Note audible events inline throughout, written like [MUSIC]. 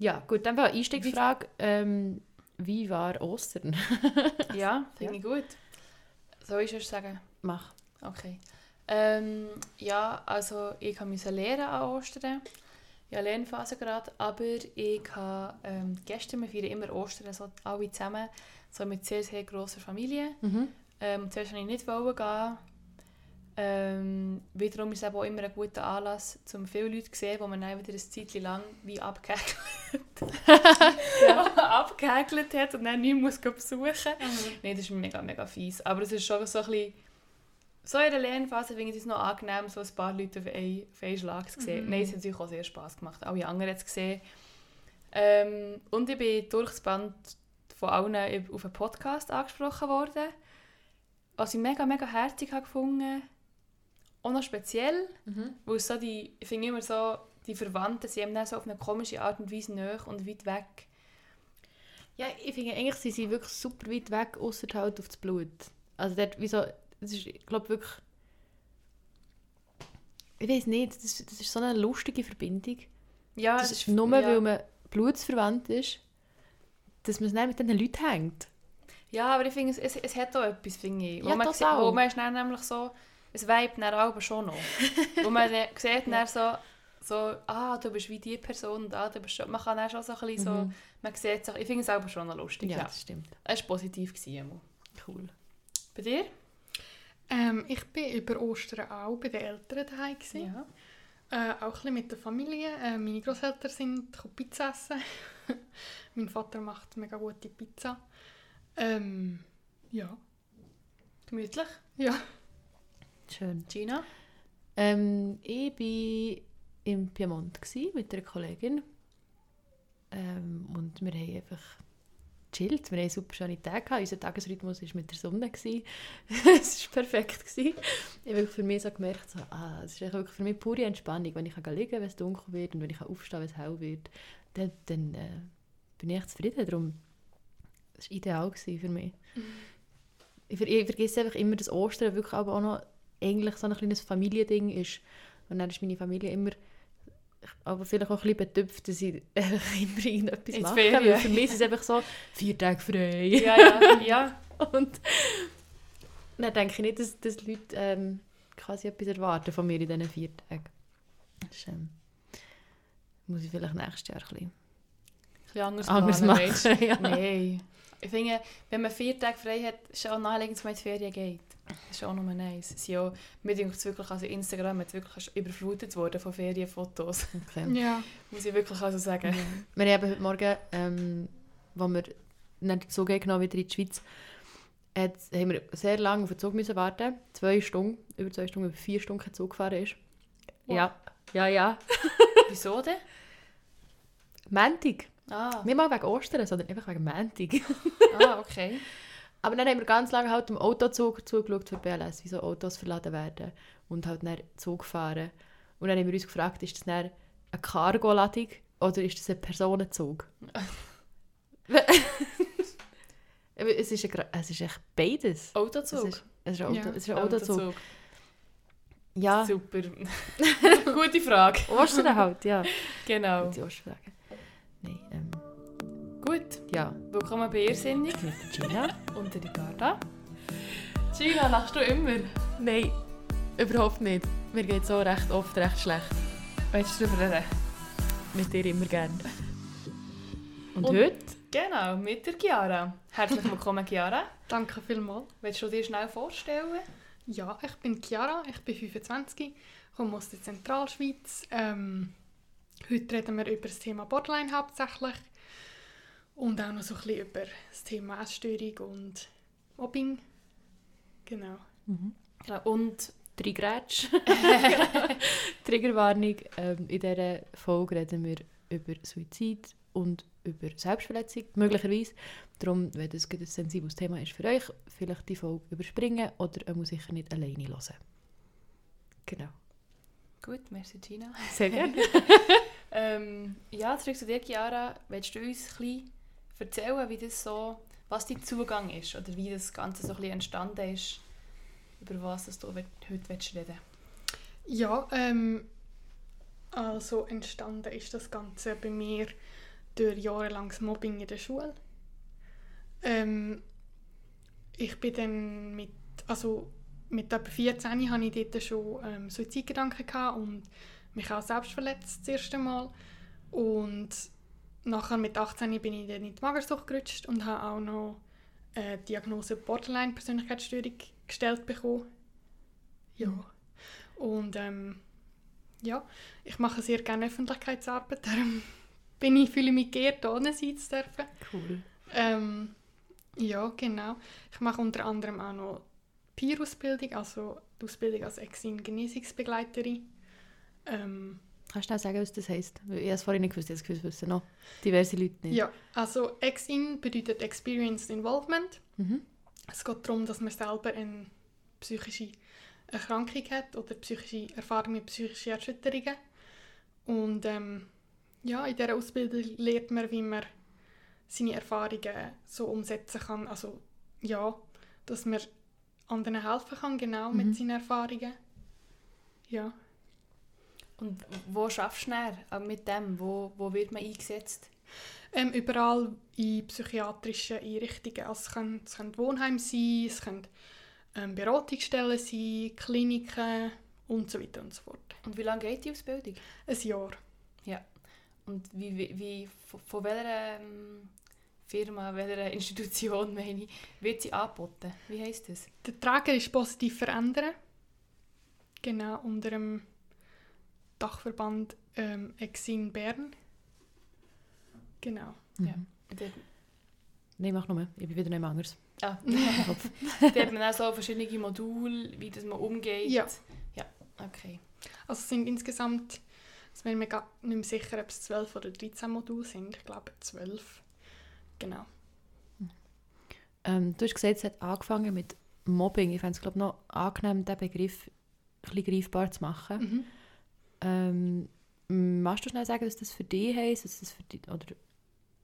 Ja, gut, dann war Einstiegsfrage. Ähm, wie war Ostern? [LAUGHS] Ja, finde Ja. ich gut. Soll ich es sagen? Mach. Okay. Ähm, ja, also ich musste lernen an Ostern. Ich habe Lernphase gerade, aber ich habe ähm, gestern, wir feiern immer Ostern, so alle zusammen, so mit sehr, sehr grosser Familie. Mhm. Ähm, zuerst wollte ich nicht gehen. Ähm, wiederum ist es auch immer ein guter Anlass, um viele Leute zu sehen, wo man dann wieder ein Zeitchen lang wie abgehäkelt, [LAUGHS] abgehäkelt hat und dann mehr muss besuchen Nein, das ist mega, mega fies. Aber es ist schon so ein bisschen... So in der Lernphase finde ich es noch angenehm, so ein paar Leute auf einen, auf einen Schlag zu sehen. Mhm. Nein, es hat natürlich auch sehr Spass gemacht. Alle anderen haben es gesehen. Ähm, und ich bin durch das Band von allen auf einen Podcast angesprochen worden. Was ich mega, mega herzig habe gefunden. Auch noch speziell, Mhm. weil es so die, ich finde immer so, die Verwandten sind eben so auf eine komische Art und Weise nahe und weit weg. Ja, ich finde eigentlich, sie sind wirklich super weit weg, außer halt auf das Blut. Also dort, wieso, das ist, ich glaube wirklich, ich weiß nicht, das, das ist so eine lustige Verbindung. Ja, Das ist nur, ja. weil man blutsverwandt ist, dass man es nicht mit diesen Leuten hängt. Ja, aber ich finde, es, es, es hat auch etwas, finde ich. Ja, wo man, total. sieht- wo man ist nämlich so, es weibt dann aber schon noch. [LAUGHS] wo man sieht dann so, so, ah, du bist wie die Person und ah, du bist schon, man kann dann schon so ein bisschen so, Mhm. man sieht sich, ich finde es selber schon noch lustig, Ja, ja. das stimmt. Es war positiv. Gewesen. Cool. Bei dir? Ähm, ich bin über Ostern auch bei den Eltern daheim. gewesen. Äh, auch ein bisschen mit der Familie. Äh, meine Großeltern sind Pizza essen. [LAUGHS] mein Vater macht mega gute Pizza. Ähm, ja. Gemütlich. Ja. Schön. Gina? Ähm, ich war im Piemont mit einer Kollegin. Ähm, und wir haben einfach chillt. Wir haben super schöne Tage gehabt. Unser Tagesrhythmus war mit der Sonne. [LAUGHS] es war perfekt. Ich habe für mich so gemerkt, so, ah, es ist wirklich für mich pure Entspannung. Wenn ich kann liegen kann, wenn es dunkel wird und wenn ich aufstehen kann, wenn es hell wird, dann, dann äh, bin ich echt zufrieden. Darum, das war ideal für mich. Ich, ver ich vergesse einfach immer, dass Ostern wirklich aber auch noch eigentlich so ein kleines Familiending ist. Und dann ist meine Familie immer aber vielleicht auch ein bisschen betüpft, dass ich immer irgendetwas Ins mache. Ferien. Weil für mich ist es einfach so, vier Tage frei. Ja, ja, ja. [LAUGHS] Und dann denke ich nicht, dass, dass Leute ähm, quasi etwas erwarten von mir in diesen vier Tagen. Das ist, ähm, muss ich vielleicht nächstes Jahr ein bisschen anders, anders machen. [LAUGHS] du? ja. Nein. Ich finde, wenn man vier Tage frei hat, ist es auch naheliegend, dass man in die Ferien geht. Das ist auch nur nice. Es ja, mir denkt es wirklich, also Instagram hat wirklich überflutet worden von Ferienfotos. Okay. [LAUGHS] Ja. Muss ich wirklich also sagen. Wir haben heute Morgen, ähm, als wir dann den Zug genommen wieder in die Schweiz, hat, haben wir sehr lange auf den Zug müssen warten. Zwei Stunden, über zwei Stunden, über vier Stunden kein Zug gefahren ist. Wow. Ja, ja, ja. [LAUGHS] Wieso denn? Montag. Ah, Nicht mal wegen Ostern, sondern einfach wegen Montag. ah okay. [LAUGHS] Aber dann haben wir ganz lange halt im Autozug zugeschaut für BLS, wie so Autos verladen werden und halt dann Zug fahren. Und dann haben wir uns gefragt, ist das dann eine Cargo-Ladung oder ist das ein Personenzug? [LAUGHS] Es, ist ein, es ist echt beides. Autozug. Es ist, es ist ein, Auto, Ja, es ist ein Autozug. Autozug. Ja, Super. [LAUGHS] Gute Frage. Ostern halt, ja. Genau. Die Osterfrage. Gut. ja. Willkommen bei Irrsinnig Mit der Gina. [LAUGHS] und der Ricarda. Gina, lachst du immer? Nein, überhaupt nicht. Mir geht so recht oft recht schlecht. Willst du darüber reden? Mit dir immer gern. Und, Und- heute? Genau, mit der Chiara. Herzlich willkommen, Chiara. [LAUGHS] Danke vielmals. Willst du dir schnell vorstellen? Ja, ich bin Chiara, ich bin 25, komme aus der Zentralschweiz. Ähm, heute reden wir über das Thema Borderline hauptsächlich und auch noch so ein bisschen über das Thema Essstörung und Mobbing. Genau. Genau. Und Drei Grätsch. [LAUGHS] [LAUGHS] Triggerwarnung. Ähm, in dieser Folge reden wir über Suizid und über Selbstverletzung, möglicherweise. Darum, wenn das ein sensibles Thema ist für euch, vielleicht die Folge überspringen oder man muss sicher nicht alleine hören. Genau. gut, merci Gina. Sehr gerne. [LAUGHS] Ähm, ja, zurück zu dir, Chiara. Willst du uns ein bisschen erzählen, wie das so, was dein Zugang ist oder wie das Ganze so ein entstanden ist, über was du heute willst Ja, ähm, also entstanden ist das Ganze bei mir durch jahrelanges Mobbing in der Schule. Ähm, ich bin dann mit, also mit etwa 14 hatte ich dort schon ähm, Suizidgedanken und mich auch selbst verletzt das erste Mal. Und nachher mit 18 bin ich dann in die Magersucht gerutscht und habe auch noch eine Diagnose Borderline-Persönlichkeitsstörung gestellt bekommen. Ja. Mhm. Und ähm, ja, ich mache sehr gerne Öffentlichkeitsarbeit, [LAUGHS] darum bin ich, fühle ich mich geehrt, ohne sein zu dürfen. Cool. Ähm, ja, genau. Ich mache unter anderem auch noch Peer-Ausbildung, also die Ausbildung als Exin-Genesungsbegleiterin. Ähm, Kannst du auch sagen, was das heisst? Ich habe es vorhin nicht gewusst, jetzt gewusst wissen noch diverse Leute nicht. ja, also Exin bedeutet Experienced Involvement. Mhm. Es geht darum, dass man selber eine psychische Erkrankung hat oder psychische Erfahrung mit psychischen Erschütterungen. Und ähm, ja, in dieser Ausbildung lernt man, wie man seine Erfahrungen so umsetzen kann. Also ja, dass man anderen helfen kann, genau Mhm. mit seinen Erfahrungen. Ja. Und wo schaffst du näher mit dem? Wo, wo wird man eingesetzt? Ähm, überall in psychiatrischen Einrichtungen. Also es können, es können Wohnheime sein, es können ähm, Beratungsstellen sein, Kliniken und so weiter und so fort. Und wie lange geht die Ausbildung? Ein Jahr. Und wie, wie, wie von, von welcher ähm, Firma, welcher [LAUGHS] Institution meine ich, wird sie angeboten? Wie heisst das? Der Träger ist positiv verändern. Genau, unter dem Dachverband ähm, Exin Bern. Genau. Ja. Mhm. Dort, Nein, mach nur. Ich bin wieder nicht anders. ah, [LAUGHS] [LAUGHS] dort hat man auch so verschiedene Module, wie das man umgeht. Ja. Ja, okay. Also es sind insgesamt, es bin mir gar nicht mehr sicher, ob es 12 oder 13 Module sind. Ich glaube 12. Genau. Ähm, du hast gesagt, es hat angefangen mit Mobbing. Ich fände es glaub, noch angenehm, diesen Begriff ein bisschen greifbar zu machen. Mhm. Ähm, magst du schnell sagen, was das für dich heisst? Was das für dich, oder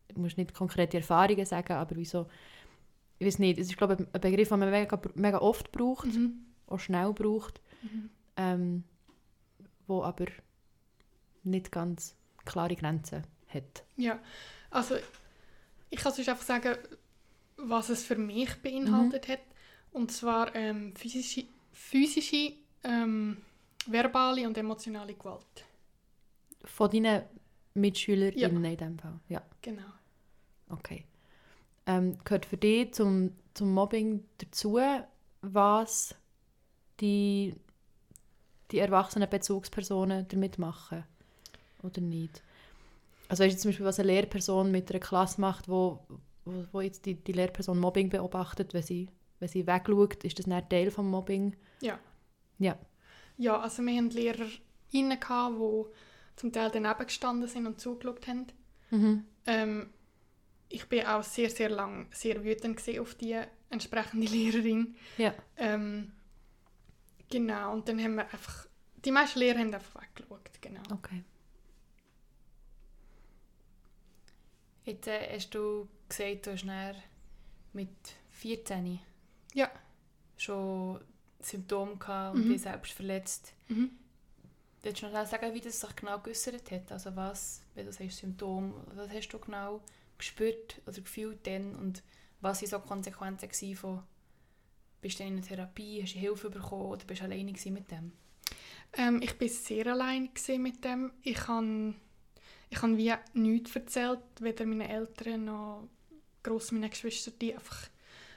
du musst nicht konkrete Erfahrungen sagen, aber wieso? Ich weiß nicht. Es ist, glaube ich, ein Begriff, den man mega, mega oft braucht, Mhm. auch schnell braucht, Mhm. ähm, wo aber nicht ganz klare Grenzen hat. Ja, also ich kann sonst einfach sagen, was es für mich beinhaltet hat. Und zwar ähm, physische, physische ähm, verbale und emotionale Gewalt. Von deinen MitschülerInnen in diesem Fall? Ja, Genau. okay. Ähm, gehört für dich zum, zum Mobbing dazu, was die, die erwachsenen Bezugspersonen damit machen? Oder nicht? Also weißt du zum Beispiel, was eine Lehrperson mit einer Klasse macht, wo, wo, wo jetzt die, die Lehrperson Mobbing beobachtet, wenn sie, wenn sie wegschaut, ist das nicht Teil vom Mobbing? Ja. Ja. Ja, also wir hatten LehrerInnen, gehabt, die zum Teil daneben gestanden sind und zugeschaut haben. Mhm. Ähm, ich bin auch sehr, sehr lang sehr wütend auf die entsprechende [LAUGHS] Lehrerin. Ja. Ähm, genau, und dann haben wir einfach, die meisten Lehrer haben einfach weggeschaut, genau. Okay. Jetzt äh, hast du gesagt, du hast mit 14 Ja. schon Symptome gehabt und Mhm. dich selbst verletzt. Mhm. Willst du noch schnell sagen, wie das sich genau geäußert hat? Also was, wenn du sagst Symptom, was hast du genau gespürt oder gefühlt dann und was waren so die Konsequenzen gewesen von bist du in einer Therapie, hast du Hilfe bekommen oder bist du alleine mit dem? Ähm, ich war sehr allein mit dem. Ich habe ich wie nichts erzählt, weder meinen Eltern noch gross meinen Geschwistern. Die einfach,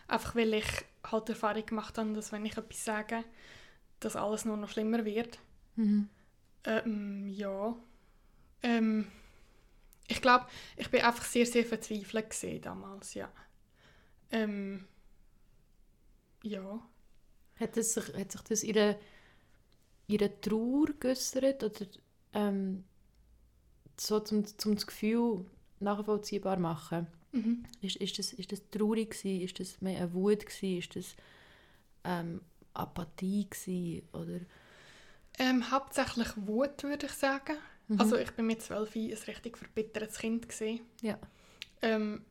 einfach weil ich halt die Erfahrung gemacht habe, dass wenn ich etwas sage, dass alles nur noch schlimmer wird. Mhm. Ähm, ja. Ähm, ich glaube, ich bin einfach sehr, sehr verzweifelt damals, ja. Ähm, ja. Hat, das sich, hat sich das ihre, ihre Trauer geäussert oder ähm, so zum, zum das Gefühl nachvollziehbar machen? Mhm. Ist, ist, das, ist das traurig gewesen? Ist das mehr eine Wut gewesen? Ist das ähm, Apathie gewesen? Oder? Ähm, hauptsächlich Wut, würde ich sagen. Mhm. Also ich bin mit 12 ein richtig verbittertes Kind. Gewesen. Ja. Ähm,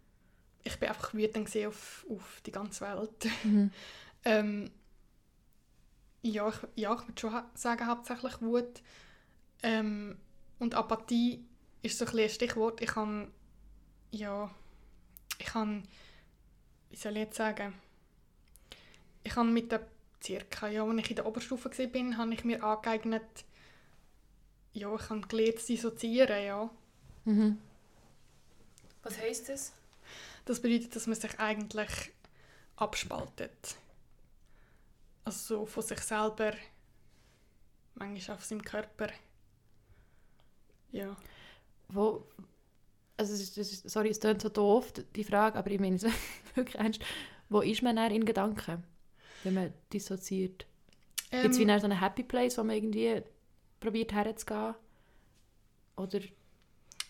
ich bin einfach wütend auf, auf die ganze Welt. Mhm. [LAUGHS] ähm, ja, ich, ja, ich würde schon sagen, hauptsächlich Wut. Ähm, und Apathie ist so ein, ein Stichwort. Ich habe ja, ich kann, wie soll ich jetzt sagen, ich habe mit der circa, ja, als ich in der Oberstufe war, bin, habe ich mir angeeignet, ja, ich habe gelernt zu dissoziieren, ja. Mhm. Was heisst das? Das bedeutet, dass man sich eigentlich abspaltet. Also so von sich selber, manchmal auf seinem Körper. Ja. Wo, also es ist, es ist, sorry, es klingt so doof, die Frage, aber ich meine es [LAUGHS] wirklich ernst. Wo ist man dann in Gedanken, wenn man dissoziiert? Ähm, Gibt es wie so einen Happy Place, wo man irgendwie probiert herzugehen? Oder,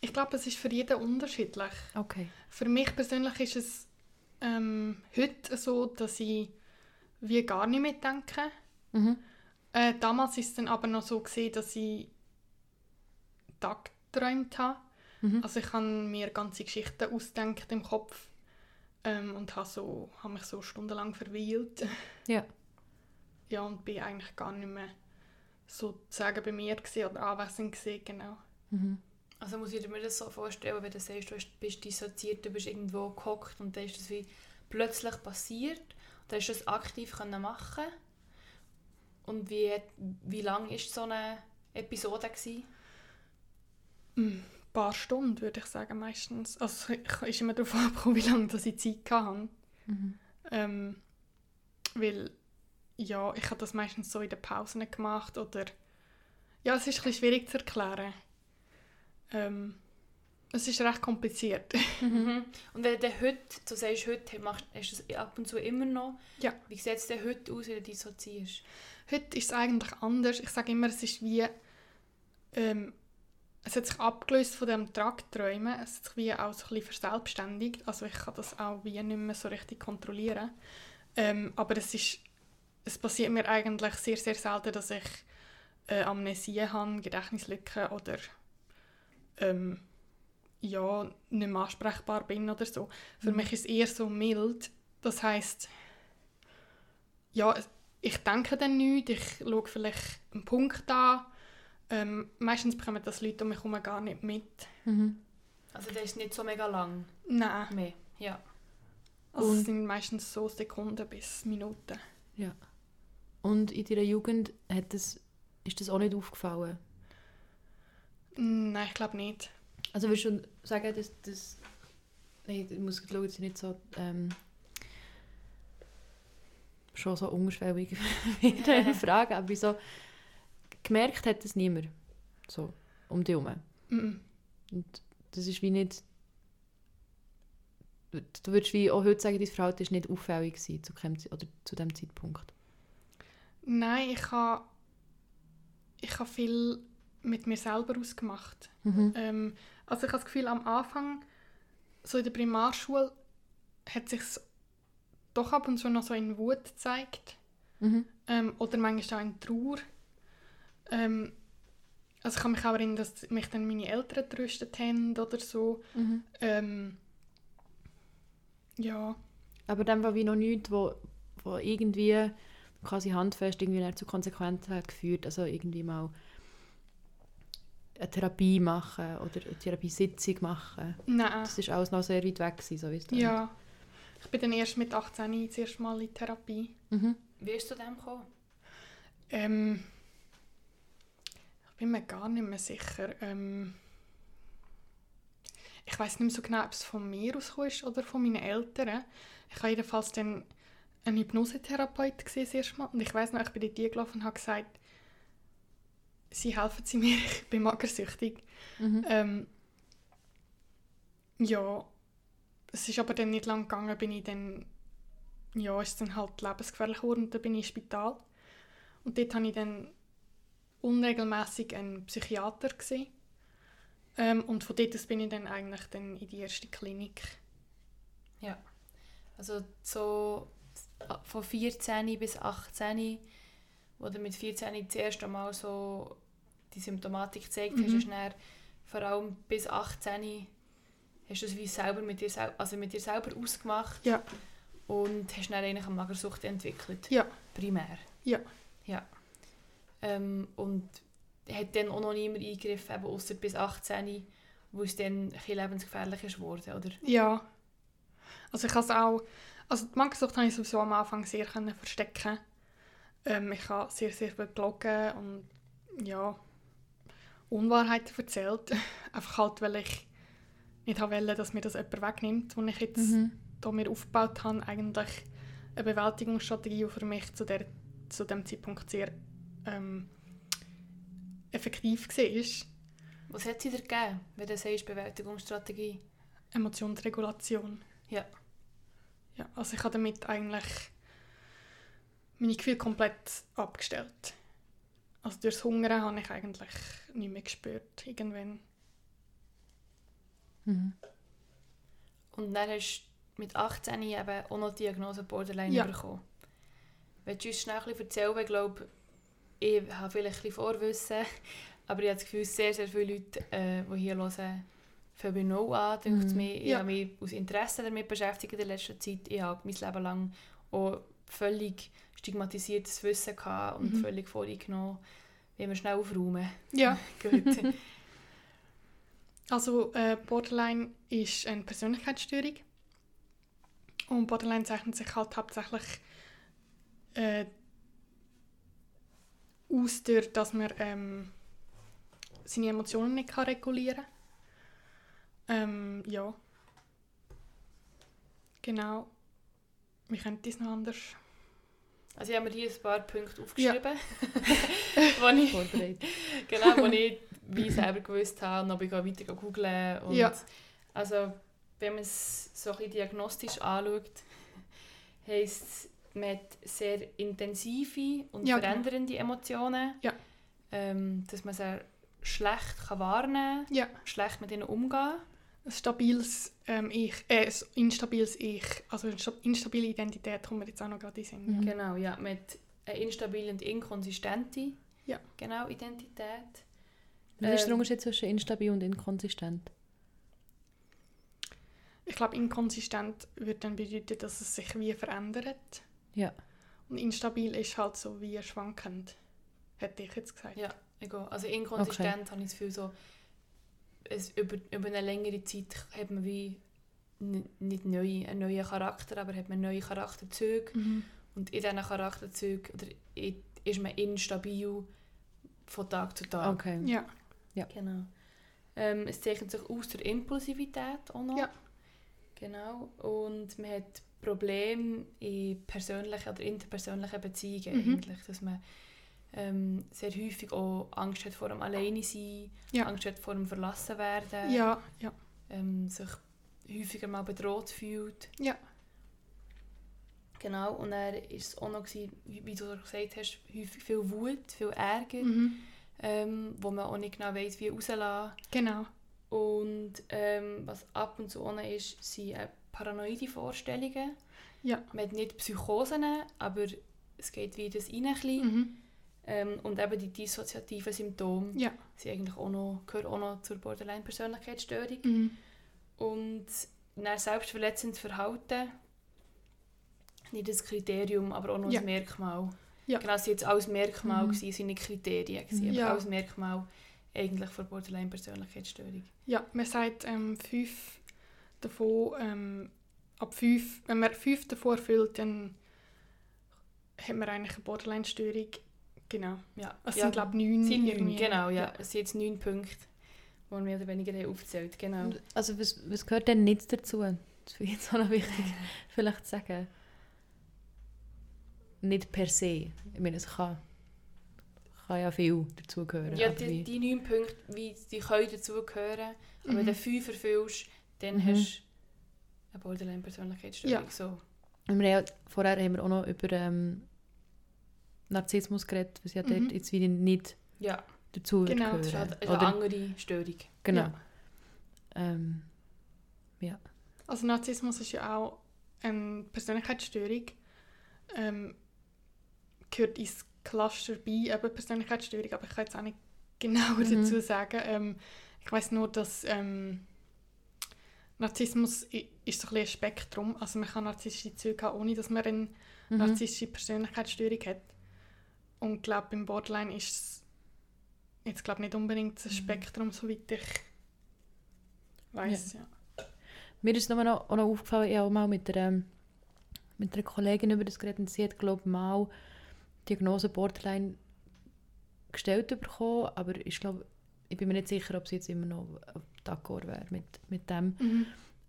ich glaube, es ist für jeden unterschiedlich. okay. Für mich persönlich ist es ähm, heute so, dass ich wie gar nicht mehr denke. Mhm. Äh, damals ist es dann aber noch so gesehen, dass ich Tag geträumt habe. Mhm. Also ich habe mir ganze Geschichten ausgedacht im Kopf ähm, und habe so, habe mich so stundenlang verweilt. [LAUGHS] Ja. Ja, und bin eigentlich gar nicht mehr sozusagen bei mir gewesen oder anwesend gewesen, genau. Mhm. Also muss ich mir das so vorstellen, wenn du sagst, du bist dissoziiert, du bist irgendwo gehockt und dann ist das wie plötzlich passiert. Und dann hast du das aktiv können machen Und wie, wie lang war so eine Episode? Gewesen? Ein paar Stunden, würde ich sagen, meistens. Also [LAUGHS] es ist immer darauf [LAUGHS] angekommen, wie lange dass ich Zeit hatte. Mhm. Ähm, weil, ja, ich habe das meistens so in den Pausen gemacht oder... Ja, es ist ein bisschen schwierig zu erklären. Ähm, es ist recht kompliziert. [LAUGHS] Mhm. Und wenn du heute, du sagst, heute machst, hast du das ab und zu immer noch, Ja. wie sieht es denn heute aus, wenn du dissoziierst? Heute ist es eigentlich anders. Ich sage immer, es ist wie... Ähm, es hat sich abgelöst von dem Tragträumen. Es hat sich wie auch so ein bisschen verselbstständigt. Also ich kann das auch wie nicht mehr so richtig kontrollieren. Ähm, aber es ist... Es passiert mir eigentlich sehr, sehr selten, dass ich äh, Amnesie habe, Gedächtnislücken oder ähm, ja, nicht mehr ansprechbar bin oder so. Für Mhm. mich ist es eher so mild. Das heißt ja, ich denke dann nicht, ich schaue vielleicht einen Punkt an. Ähm, meistens bekommen das Leute um mich herum gar nicht mit. Mhm. Also das ist nicht so mega lang Nein, mehr. Ja. also Und- es sind meistens so Sekunden bis Minuten. Und in deiner Jugend hat das, ist das auch nicht aufgefallen? Nein, ich glaube nicht. Also willst du sagen, dass das... Nein, ich muss schauen, dass ich nicht so... Ähm, schon so unterschwellig [LAUGHS] mit den Fragen, aber wieso... Gemerkt hat das niemand. So, um dich herum. Mhm. Und das ist wie nicht... Du würdest wie auch heute sagen, dein Verhalten ist nicht auffällig gewesen zu, keinem, oder zu dem Zeitpunkt. Nein, ich habe ich habe viel mit mir selber ausgemacht. Mhm. Ähm, also ich habe das Gefühl, am Anfang, so in der Primarschule, hat sich doch ab und zu noch so in Wut gezeigt. Mhm. Ähm, oder manchmal auch in Trauer. Ähm, also ich kann mich auch erinnern, dass mich dann meine Eltern tröstet haben oder so. Mhm. Ähm, ja, Aber dann war wie noch nichts, wo, wo irgendwie quasi handfest irgendwie zu Konsequenzen hat geführt. Also irgendwie mal eine Therapie machen oder eine Therapiesitzung machen. nein. Das ist alles noch sehr weit weg gewesen, so wie es. Ja. Ich bin dann erst mit 18 das erste Mal in Therapie. Mhm. Wie bist du zu dem gekommen? Ähm, bin mir gar nicht mehr sicher. Ähm, ich weiß nicht mehr so genau, ob es von mir ausgekommen ist oder von meinen Eltern. Ich habe jedenfalls dann einen Hypnosetherapeut gesehen das erste Mal. Und ich weiß noch, ich bin dort gelaufen und habe gesagt, sie helfen sie mir, ich bin magersüchtig. Mhm. Ähm, ja, es ist aber dann nicht lang gegangen, bin ich dann, ja, ist dann halt lebensgefährlich geworden und dann bin ich ins Spital. Und dort habe ich dann unregelmäßig einen Psychiater gesehen. Ähm, und von dort aus bin ich dann eigentlich dann in die erste Klinik. Also so von 14 bis 18, wo du mit 14 das erste Mal so die Symptomatik gezeigt hast, Mhm. ist dann vor allem bis 18 hast du es wie selber mit dir, also mit dir selber ausgemacht Ja. und hast dann eigentlich eine Magersucht entwickelt. Ja. Primär. Ja. Ja. Ähm, und hat dann auch noch niemand eingegriffen, eben ausser bis 18. wo es dann ein lebensgefährlich ist geworden, oder? Ja. Also ich habe es auch... Also die Magersucht habe ich sowieso am Anfang sehr können verstecken. Ähm, ich habe sehr, sehr viel gelogen und ja, Unwahrheiten erzählt. [LAUGHS] Einfach halt, weil ich nicht wollte, dass mir das jemand wegnimmt, was ich jetzt Mhm. da mir aufgebaut habe. Eigentlich eine Bewältigungsstrategie, die für mich zu, der, zu dem Zeitpunkt sehr ähm, effektiv war. Was hat sie dir gegeben, wenn du sagst, Bewältigungsstrategie? Emotionsregulation. Ja. Ja, also ich habe damit eigentlich meine Gefühle komplett abgestellt. Also durchs Hungern habe ich eigentlich nicht mehr gespürt, irgendwann. Mhm. Und dann hast du mit 18 eben auch noch die Diagnose Borderline Ja. bekommen. Willst du uns schnell ein bisschen erzählen? Ich glaube, ich habe vielleicht ein bisschen Vorwissen, [LAUGHS] aber ich habe das Gefühl, sehr, sehr viele Leute, äh, die hier hören, fangen bei Null an, denkt Mhm. Ich Ja. habe mich aus Interesse damit beschäftigt in der letzten Zeit. Ich habe mein Leben lang auch völlig stigmatisiertes Wissen gehabt und Mhm. völlig voreingenommen. Wie wir schnell aufräumen. Ja, [LAUGHS] [LAUGHS] Gut. also äh, Borderline ist eine Persönlichkeitsstörung. Und Borderline zeichnet sich halt hauptsächlich äh, aus, durch, dass man ähm, seine Emotionen nicht kann regulieren kann. Ähm, ja. Genau. Wie könnte das noch anders? Also ich habe mir hier ein paar Punkte Ja. aufgeschrieben, [LAUGHS] wo ich Vorbereitet. [LAUGHS] genau, wo ich wie selber gewusst habe und ob ich weiter googeln und Ja. also wenn man es so ein bisschen diagnostisch anschaut, heisst es, man hat sehr intensive und Ja, genau. verändernde Emotionen, Ja. ähm, dass man sie schlecht kann wahrnehmen kann, Ja. schlecht mit ihnen umgehen. Ein stabiles ähm, Ich, äh, ein instabiles Ich, also eine sta- instabile Identität kommt mir jetzt auch noch gerade in Sinn. Mhm. Genau, ja, mit einer instabile und inkonsistente Ja. genau, Identität. Was ist der Ähm, Unterschied zwischen instabil und inkonsistent? Ich glaube, inkonsistent würde dann bedeuten, dass es sich wie verändert. Ja. Und instabil ist halt so wie schwankend, hätte ich jetzt gesagt. Ja, egal. Also inkonsistent habe ich das Gefühl, so, es, über, über eine längere Zeit hat man wie nicht neu, einen neuen Charakter, aber hat man neue Charakterzüge. Mhm. Und in diesen Charakterzügen oder i- ist man instabil von Tag zu Tag. Okay. Ja. Genau. Ähm, es zeichnet sich aus der Impulsivität auch noch. Ja. Genau. Und man hat Probleme in persönlichen oder interpersönlichen Beziehungen Mhm. eigentlich, dass man ähm, sehr häufig auch Angst hat vor dem Alleine sein, Ja. Angst hat vor dem verlassen werden, Ja, ja. ähm, sich häufiger mal bedroht fühlt. Ja. Genau. Und dann war es auch noch, gewesen, wie, du gesagt hast, häufig viel Wut, viel Ärger, Mhm. ähm, wo man auch nicht genau weiß, wie rauslassen. Genau. Und ähm, was ab und zu noch ist, sind paranoide Vorstellungen. Ja. Man hat nicht Psychosen, aber es geht wie das rein. ein bisschen. Mhm. Ähm, und eben die dissoziativen Symptome Ja. sind eigentlich auch noch, gehören auch noch zur Borderline-Persönlichkeitsstörung. Mhm. Und dann selbstverletzendes Verhalten, nicht das Kriterium, aber auch noch Ja. ein Merkmal. Ja. Genau, es waren jetzt alles Merkmale, Mhm. es sind nicht Kriterien, gewesen, Ja. aber alles Merkmal eigentlich für Borderline-Persönlichkeitsstörung. Ja, man sagt ähm, fünf davon, ähm, ab fünf, wenn man fünf davon erfüllt, dann hat man eigentlich eine Borderline-Störung. Genau. Ja. Es ja. sind, glaube ich, neun. Es sind neun, genau, ja. Es sind jetzt neun Punkte, die wir mehr oder weniger haben aufgezählt genau. Also was, was gehört denn nicht dazu? Das finde ich jetzt auch noch wichtig, [LAUGHS] vielleicht zu sagen. Nicht per se. Ich meine, es kann, kann ja viel dazugehören. Ja, die, die neun Punkte, wie, die können dazugehören. Aber wenn Mhm. du fünf erfüllst, dann Mhm. hast du eine Borderline-Persönlichkeitsstörung. Ja. So. Und wir haben, ja- vorher haben wir auch noch über ähm, Narzissmus geredet, was ja Mhm. dort jetzt wieder nicht Ja, dazu Genau, gehören. das ist halt eine Oder, andere Störung. genau. Ja. Ähm, Also Narzissmus ist ja auch eine Persönlichkeitsstörung. Ähm, gehört ins Cluster bei, eben Persönlichkeitsstörung, aber ich kann jetzt auch nicht [LAUGHS] genauer Mhm. dazu sagen. Ähm, ich weiß nur, dass ähm, Narzissmus ist so ein, ein Spektrum. Also man kann narzisstische Züge haben, ohne dass man eine mhm. narzisstische Persönlichkeitsstörung hat. Und ich glaube, beim Borderline ist es jetzt glaub, nicht unbedingt ein Mhm. Spektrum, soweit ich weiss. Ja. Mir ist noch, noch, noch aufgefallen, ich habe auch mal mit einer, mit einer Kollegin über das geredet und sie hat, glaube ich, mal die Diagnose Borderline gestellt bekommen, aber ich glaube, ich bin mir nicht sicher, ob sie jetzt immer noch d'accord wäre mit, mit dem. Mhm.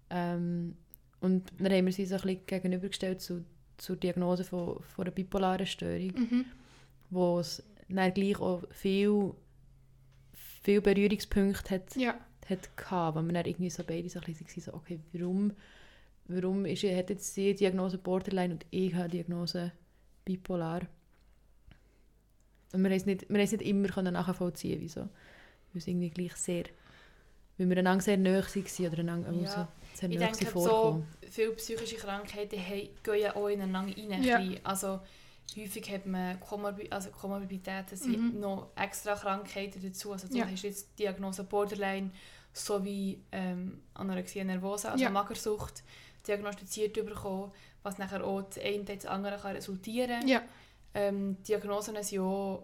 Ähm, und dann haben wir sie so ein bisschen gegenübergestellt zu, zur Diagnose von, von einer bipolaren Störung, Mhm. wo es dann gleich auch viel, viel Berührungspunkte hat, Ja. hat gehabt, wo man dann irgendwie so beide so ein bisschen so, okay, warum, warum ist, hat jetzt sie Diagnose Borderline und ich habe Diagnose bipolar? Und wir haben es nicht, wir haben es nicht immer können nachvollziehen wieso. Weil es irgendwie gleich sehr, weil wir einander sehr nahe waren oder einander Ja. also, sehr Ich nahe denke, so viele psychische Krankheiten haben- gehen ja auch ineinander rein. ein Ja. Also häufig hat man Komorbi also Komorbiditäten, sind Mhm. noch extra Krankheiten dazu. Also du Ja. hast jetzt die Diagnose Borderline sowie ähm, Anorexia nervosa, also Ja. Magersucht, diagnostiziert bekommen, was nachher auch das eine das andere kann resultieren Ja. ähm, Diagnosen sind ja,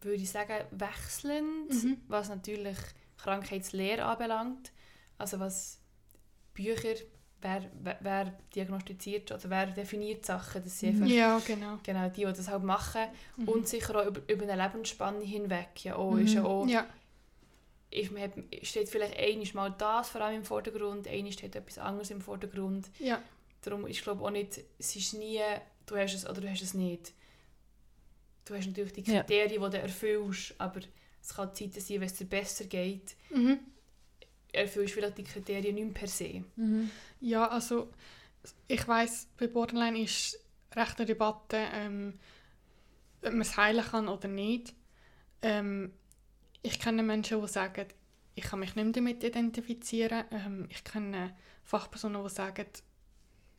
würde ich sagen, wechselnd, Mhm. was natürlich Krankheitslehre anbelangt. Also was Bücher, wer, wer, wer diagnostiziert oder wer definiert Sachen, das sind Mhm. einfach Ja, genau. genau die, die das halt machen. Mhm. Und sicher auch über, über eine Lebensspanne hinweg. Ja, auch, Mhm. ist ja auch, ja. ist, man hat, steht vielleicht einiges mal das vor allem im Vordergrund, einiges steht etwas anderes im Vordergrund. Ja. Darum ist glaube auch nicht, es ist nie, du hast es oder du hast es nicht. Du hast natürlich die Ja. Kriterien, die du erfüllst, aber es kann Zeiten sein, wenn es dir besser geht, Mhm. erfüllst du vielleicht die Kriterien nicht mehr per se. Mhm. Ja, also ich weiß, bei Borderline ist recht eine Debatte, ähm, ob man es heilen kann oder nicht. Ähm, ich kenne Menschen, die sagen, ich kann mich nicht mehr damit identifizieren. Ähm, ich kenne Fachpersonen, die sagen,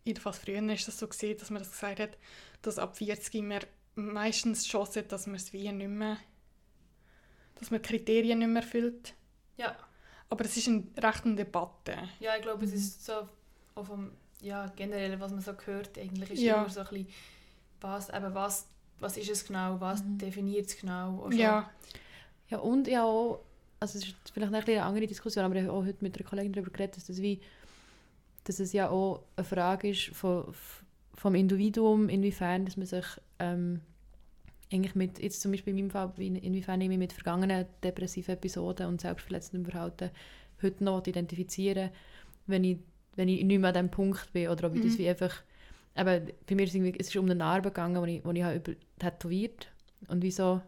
jedenfalls früher ist das so gesehen, dass man das gesagt hat, dass ab 40 man meistens Chance hat, dass man es wie nicht mehr, dass man die Kriterien nicht mehr erfüllt. Ja, Aber es ist ein, recht eine Debatte. ja ich glaube, es Mhm. ist so auch vom, ja, generell, was man so hört, eigentlich ist Ja. immer so ein bisschen, was, eben was, was ist es genau, was Mhm. definiert es genau. schon. Ja, Ja, und ja auch, also es ist vielleicht ein bisschen eine andere Diskussion, aber ich habe auch heute mit einer Kollegin darüber geredet, dass, das wie, dass es ja auch eine Frage ist von, vom Individuum, inwiefern dass man sich ähm, eigentlich mit, jetzt zum Beispiel in meinem Fall, in- inwiefern ich mich mit vergangenen depressiven Episoden und selbstverletzendem Verhalten heute noch identifizieren wenn ich, wenn ich nicht mehr an diesem Punkt bin oder ob ich das Mhm. wie einfach, eben, bei mir ist es, es ist um eine Narbe gegangen, die ich, wo ich habe über, tätowiert und wie so,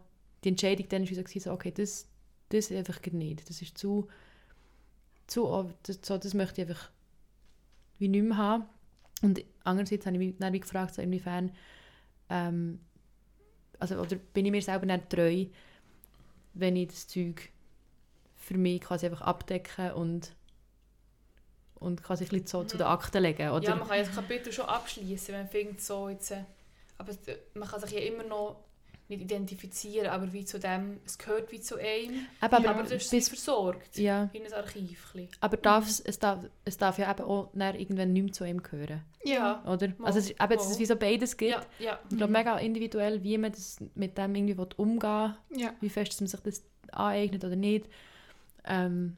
die Entscheidung dann war so, okay, das, das einfach geht nicht, das ist zu, zu das, so, das möchte ich einfach wie nicht mehr haben. Und andererseits habe ich mich dann gefragt, so inwiefern, ähm, also, oder bin ich mir selber nicht treu, wenn ich das Zeug für mich quasi einfach abdecken und und quasi ein bisschen so zu den Akten legen, oder? Ja, man kann ja das Kapitel schon abschließen, wenn man findet, so jetzt, äh, aber es- man kann sich ja immer noch nicht identifizieren, aber wie zu dem, es gehört wie zu einem, aber, Ja, aber du hast bis, es versorgt, ja, in ein Archiv. aber darf, es, es, darf, es darf ja eben auch irgendwann nicht mehr zu ihm gehören, ja. oder? Mal, also es ist, eben, dass es wie so beides gibt. Ja, ja. Ich glaube, Mhm. mega individuell, wie man das mit dem irgendwie will umgehen ja. wie fest man sich das aneignet oder nicht. Ähm,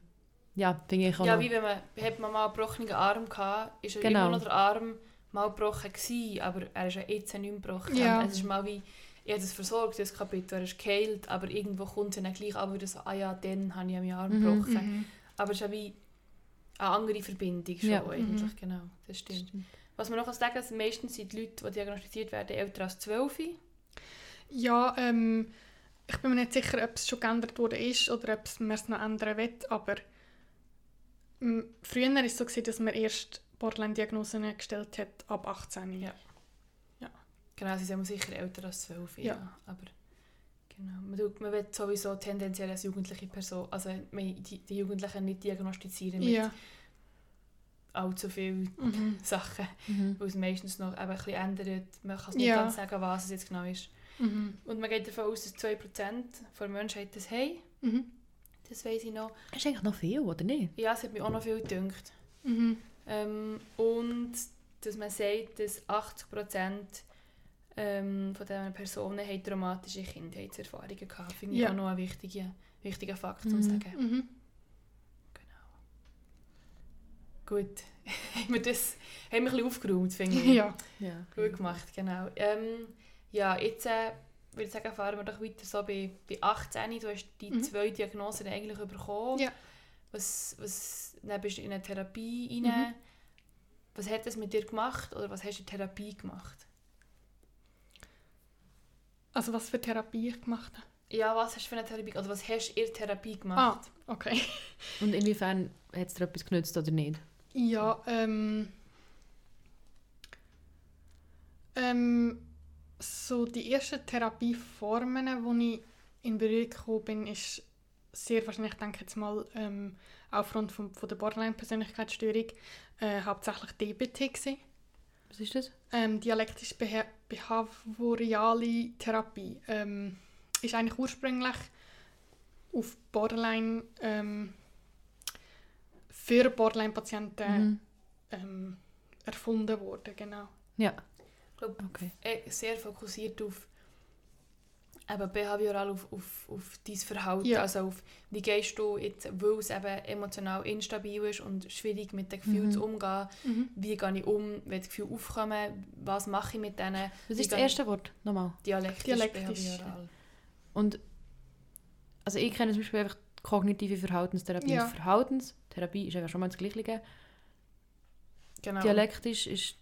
ja, finde ich auch Ja, noch- wie wenn man, hat man mal einen gebrochenen Arm gehabt, ist er Genau. immer noch der Arm mal gebrochen gewesen, aber er ist ja jetzt nicht mehr gebrochen. Ja. Es ist mal wie, ich habe das versorgt, das Kapitel, er ist geheilt, aber irgendwo kommt es dann gleich aber wieder so, ah ja, dann habe ich meinen Arm Mhm. gebrochen. Mhm. Aber es ist ja wie eine andere Verbindung schon Ja. eigentlich, Mhm. genau, das stimmt. Was man noch sagen kann, ist, meistens sind die Leute, die diagnostiziert werden, älter als 12. Ja, ähm, ich bin mir nicht sicher, ob es schon geändert worden ist oder ob es- man es noch ändern will, aber früher war es so, dass man erst Borderline-Diagnosen gestellt hat ab 18. Ja. Genau, sie sind sicher älter als 12, ja. Ja. Aber genau, man, tut, man will sowieso tendenziell als jugendliche Person, also man- die, die Jugendlichen nicht diagnostizieren mit Ja. allzu vielen Mhm. Sachen, Mhm. weil es meistens noch eben ein bisschen ändert. Man kann es nicht Ja. ganz sagen, was es jetzt genau ist. Mhm. Und man geht davon aus, dass 2% der Menschheit das haben. Mhm. Das weiß ich noch. Das ist eigentlich noch viel, oder nicht? Ja, es hat mich auch noch viel gedünkt. Mhm. Ähm, und dass man sagt, dass 80% ähm, von diesen Personen haben traumatische Kindheitserfahrungen gehabt. Finde ich Ja. auch noch ein wichtiger, wichtiger Fakt, um Mhm. zu sagen. Mhm. Genau. Gut. [LAUGHS] haben wir das haben wir ein bisschen aufgeräumt, finde ich. [LAUGHS] Ja. Ja. Gut gemacht, genau. Ähm, ja, jetzt äh, würde ich sagen, fahren wir doch weiter so bei, bei 18. Du hast die Mhm. zwei Diagnosen eigentlich bekommen. Ja. Was, was, dann bist du in eine Therapie rein. Mhm. Was hat das mit dir gemacht oder was hast du in der Therapie gemacht? Also was für Therapie ich gemacht habe. Ja, was hast du für eine Therapie, oder was hast du in Therapie gemacht? Ah, okay. [LAUGHS] Und inwiefern hat es dir etwas genützt oder nicht? Ja, ähm, ähm, so die ersten Therapieformen, wo ich in Berührung gekommen bin, ist sehr wahrscheinlich, ich denke jetzt mal, ähm, aufgrund von, von der Borderline-Persönlichkeitsstörung, äh, hauptsächlich DBT gewesen. Was ist das? Ähm, dialektisch beha behaviorale Therapie ähm, ist eigentlich ursprünglich auf Borderline ähm, für Borderline-Patienten Mhm. ähm, erfunden worden, genau. Ja, Ich glaube, okay. äh, sehr fokussiert auf eben behavioral auf, auf, auf dein Verhalten, Ja. also auf wie gehst du jetzt, weil es eben emotional instabil ist und schwierig mit den Gefühlen Mhm. zu umgehen, wie gehe ich um, wenn die Gefühle aufkommen, was mache ich mit denen, Was ist das erste Wort? Nochmal. dialektisch, Dialektisch. behavioral. Und also ich kenne zum Beispiel einfach die kognitive Verhaltenstherapie. Ja. Verhaltenstherapie ist einfach schon mal das Gleiche. Genau. Dialektisch ist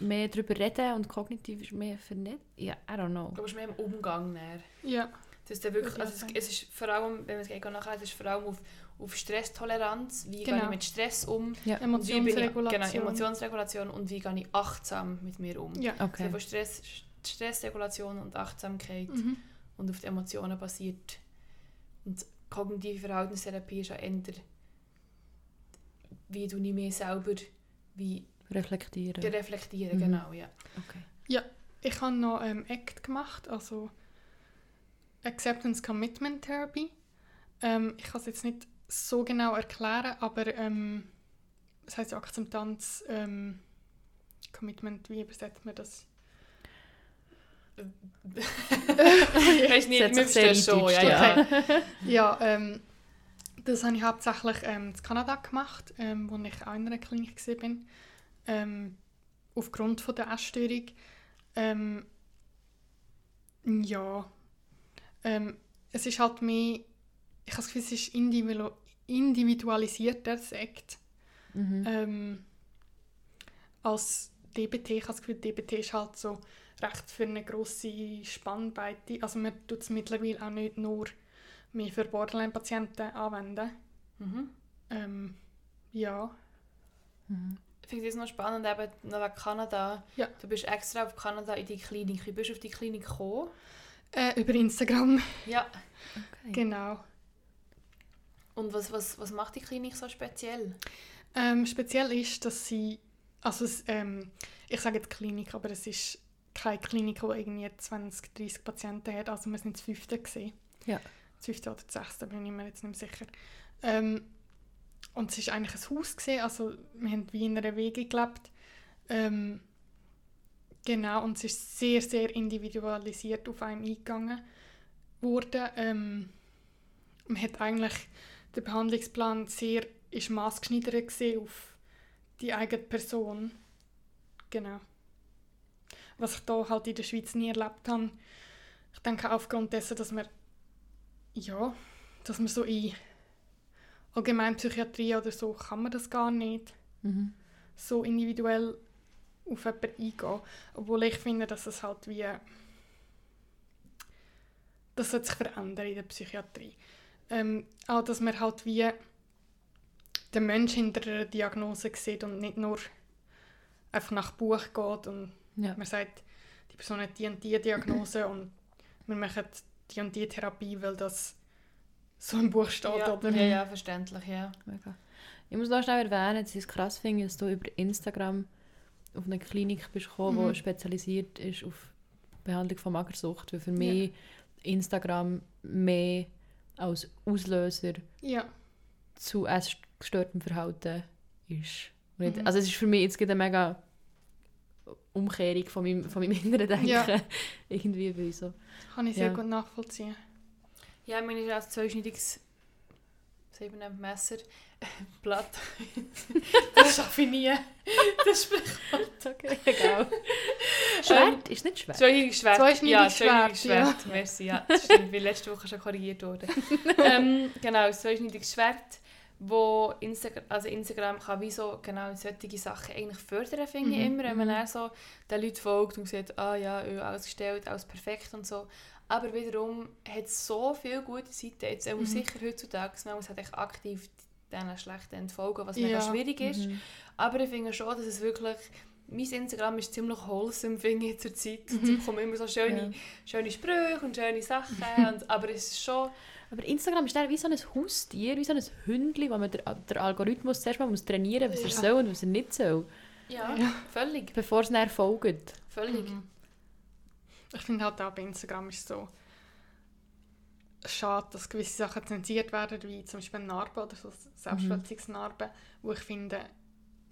mehr darüber reden und kognitiv ist mehr vernetzt. Ja, I don't know. Ich glaube, es ist mehr im Umgang näher. Ja, Das ist dann wirklich, also es, es ist vor allem, wenn man es gleich nachher, es ist vor allem auf, auf Stresstoleranz, wie gehe Genau. ich mit Stress um, Ja. wie bin ich, Emotionsregulation. genau, Emotionsregulation und wie gehe ich achtsam mit mir um. Ja. Also Okay. von Stress, Stressregulation und Achtsamkeit Mhm. und auf die Emotionen basiert. Und kognitive Verhaltenstherapie ist auch eher, wie du nicht mehr selber wie Reflektieren. reflektieren, Mhm. genau, ja. Okay. Ich habe noch ähm, ACT gemacht, also Acceptance Commitment Therapy. Ähm, ich kann es jetzt nicht so genau erklären, aber ähm, das heißt Akzeptanz, ähm, Commitment, wie übersetzt man das? Weißt nicht, sich sehr schon, ja, ja. Ja, ähm, das habe ich hauptsächlich ähm, in Kanada gemacht, ähm, wo ich auch in einer Klinik gesehen bin. Ähm, aufgrund von der Essstörung. Ähm, ja, ähm, es ist halt mehr, ich habe das Gefühl, es ist individu individualisierter, Act, Mhm. ähm, als DBT. Ich habe das Gefühl, DBT ist halt so recht für eine grosse Spannweite. Also man tut es mittlerweile auch nicht nur mehr für Borderline-Patienten anwenden. Mhm. Ähm, ja. Mhm. Ich finde es noch spannend, eben noch wegen Kanada. Ja. Du bist extra auf Kanada in die Klinik. Wie bist du auf die Klinik gekommen? Äh, über Instagram, Ja. Okay. genau. Und was, was, was macht die Klinik so speziell? Ähm, speziell ist, dass sie, also es, ähm, ich sage jetzt Klinik, aber es ist keine Klinik, die irgendwie 20, 30 Patienten hat. Also wir sind das fünfte gesehen. Ja. Das fünfte oder das sechste, bin ich mir jetzt nicht mehr sicher. Ähm, und es ist eigentlich ein Haus gesehen, also wir haben wie in einer Wege gelebt. Ähm, genau, und es ist sehr, sehr individualisiert auf einem eingegangen worden. Ähm, man hat eigentlich der Behandlungsplan sehr ist maßgeschneidert gesehen auf die eigene Person. Genau. Was ich da halt in der Schweiz nie erlebt habe. Ich denke aufgrund dessen, dass man ja, dass man so in Allgemeinpsychiatrie oder so kann man das gar nicht Mhm. so individuell auf jemanden eingehen. Obwohl ich finde, dass es halt wie das sollte sich verändern in der Psychiatrie. Ähm, auch, dass man halt wie den Mensch hinter einer Diagnose sieht und nicht nur einfach nach Buch geht und Ja. man sagt, die Person hat die und die Diagnose und wir machen die und die Therapie, weil das so im Buch steht. ja, oder? ja, ja, verständlich, ja. Mega. Ich muss noch schnell erwähnen, dass ich es krass finde, dass du über Instagram auf eine Klinik bist gekommen, Mhm. die spezialisiert ist auf Behandlung von Magersucht. Weil für mich Instagram mehr als Auslöser Ja, zu essgestörtem Verhalten ist. Nicht- Mhm. Also es ist für mich jetzt eine mega Umkehrung von meinem, von meinem [LAUGHS] inneren Denken. Ja. [LAUGHS] Irgendwie so. kann ich sehr Ja. gut nachvollziehen. Ja, meine ist als zweischneidiges Messer, [LAUGHS] Blatt. [LAUGHS] das schaffe ich nie. Das Sprichwort. Okay, [LAUGHS] egal. Schwert? Ist nicht Schwert? Zweischneidiges Schwert. Zweischneidiges ja, Schwert, Schwert. Merci, ja. Das stimmt, weil letzte Woche schon korrigiert wurde. ähm, genau, zweischneidiges Schwert, wo Instagram, also Instagram kann wie so genau solche Sachen eigentlich fördern, finde ich Mhm, immer, wenn man dann so den Leuten folgt und sieht, ah ja, öh, alles gestellt, alles perfekt und so. Aber wiederum hat es so viele gute Seiten, jetzt auch Mhm. sicher heutzutage, man muss echt aktiv diesen schlechten entfolgen, was mega Ja. schwierig ist. Mhm. Aber ich finde schon, dass es wirklich... Mein Instagram ist ziemlich wholesome, finde ich, zur Zeit. Mhm. Es kommen immer so schöne, Ja. schöne Sprüche und schöne Sachen. [LAUGHS] und, aber es ist schon... Aber Instagram ist dann wie so ein Haustier, wie so ein Hündchen, wo man den, den Algorithmus zuerst mal muss trainieren muss, was er Ja. soll und was er nicht soll, Ja, Ja. völlig. bevor es dann folgt. Völlig. Mhm. Ich finde halt auch bei Instagram ist so schade, dass gewisse Sachen zensiert werden, wie zum Beispiel Narben oder so Selbstverletzungsnarben, wo ich finde,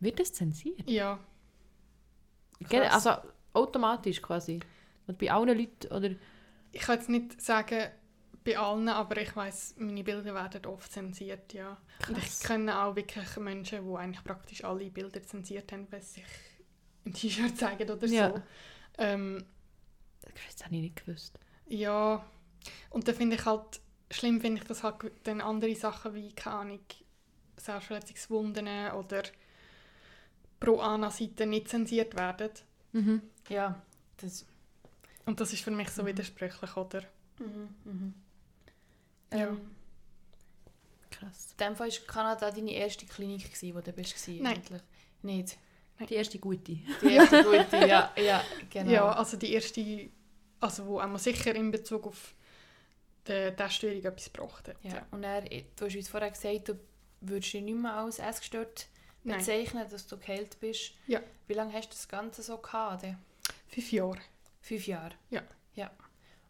Wird das zensiert? ja? Krass. Also automatisch quasi. Und bei allen Leuten, oder... ich kann jetzt nicht sagen bei allen, aber ich weiß, meine Bilder werden oft zensiert, ja. Und ich Krass. kenne auch wirklich Menschen, die eigentlich praktisch alle Bilder zensiert haben, weil sie sich ein T-Shirt zeigen oder Ja. so. Ähm, Das habe ich nicht gewusst. Ja, und dann finde ich halt, schlimm finde ich, dass halt dann andere Sachen wie, keine Ahnung, Selbstverletzungswunden oder Pro-Ana-Seiten nicht zensiert werden. Mhm. Ja, das... Und das ist für mich so Mhm. widersprüchlich, oder? Mhm, mhm. Ja. Ähm, Krass. in dem Fall war Kanada deine erste Klinik, gewesen, wo du bist. gewesen, Nein. eigentlich. Nicht? Die erste gute. Die erste gute, ja, ja, [LAUGHS] genau. Ja, also die erste, also wo einmal sicher in Bezug auf die Teststörung etwas gebracht hat. Ja, und er, du hast uns vorher gesagt, du würdest dich nicht mehr als essgestört Nein, bezeichnen, dass du geheilt bist. Ja. Wie lange hast du das Ganze so gehabt? Fünf Jahre. Fünf Jahre? Ja. ja.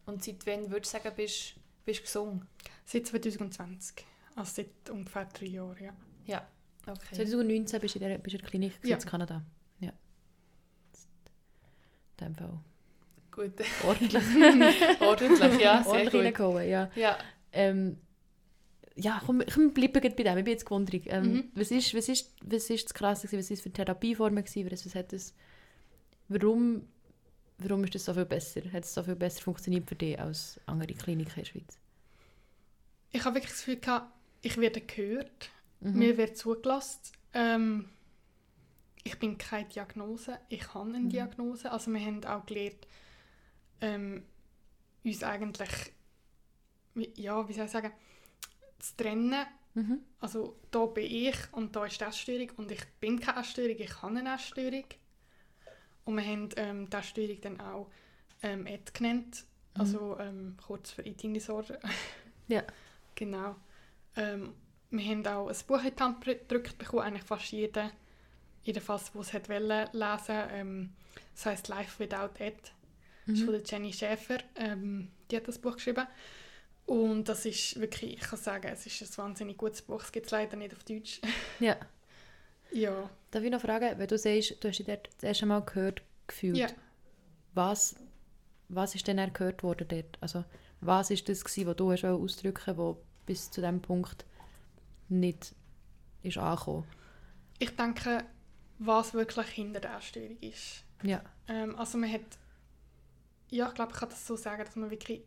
Und seit wann würdest du sagen, bist bist du gesund? Seit 2020. Also seit ungefähr drei Jahren, ja. Okay. 2019 bist du in der, bist du in der Klinik Ja. in Kanada. Ja. In dem Fall. Gut. Ordentlich, [LAUGHS] Ordentlich, ja, sehr ordentlich gut. reingehauen, ja. Ja, Ähm, ja, komm, komm bleiben bei dem. Ich bin jetzt gewundert. Ähm, Mhm. was, ist, was, ist, was ist das Krasse? gewesen? Was ist für Therapieformen? gewesen? Was, was hat das, warum, warum ist das so viel besser? Hat es so viel besser funktioniert für dich als andere Kliniken in der Schweiz? Ich habe wirklich das Gefühl gehabt, ich werde gehört. Mhm. Mir wird zugelassen. Ähm, ich bin keine Diagnose, ich habe eine Mhm. Diagnose. Also wir haben auch gelernt, ähm, uns eigentlich, ja, wie soll ich sagen, zu trennen. Mhm. Also da bin ich und da ist die Essstörung und ich bin keine Essstörung, ich habe eine Essstörung. Und wir haben ähm, die Essstörung dann auch ähm, ED genannt, Mhm. also ähm, kurz für Eating Disorder. [LAUGHS] Ja. Genau. Ähm, wir haben auch ein Buch in die Hand gedrückt bekommen, eigentlich fast jeder, jedenfalls, der es hat wollen, lesen ähm, Das heisst «Life Without Ed». Das ist Mhm. von der Jenny Schäfer. Ähm, die hat das Buch geschrieben. Und das ist wirklich, ich kann sagen, es ist ein wahnsinnig gutes Buch. Es gibt es leider nicht auf Deutsch. [LAUGHS] Ja. ja. Darf ich noch fragen, wenn du sagst, du hast dich dort das erste Mal gehört gefühlt, Ja. was, was ist denn gehört worden dort? Also, was ist das gewesen, was du hast ausdrücken wo bis zu dem Punkt nicht ist angekommen? Ich denke, was wirklich hinter der Essstörung ist. Ja. Ähm, also man hat, ja, ich glaube, ich kann das so sagen, dass man wirklich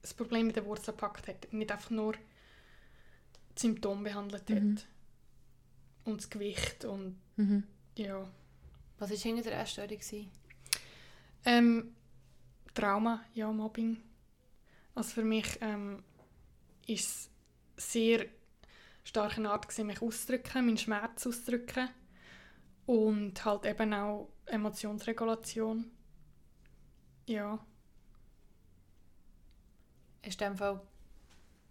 das Problem mit der Wurzel gepackt hat. Nicht einfach nur die Symptome behandelt hat. Mhm. Und das Gewicht und Mhm. ja. was war hinter der Essstörung? gewesen? Ähm, Trauma, ja, Mobbing. Also für mich ähm, ist es sehr stark eine Art, gewesen, mich auszudrücken, meinen Schmerz auszudrücken. Und halt eben auch Emotionsregulation. Ja. Hast du in dem Fall,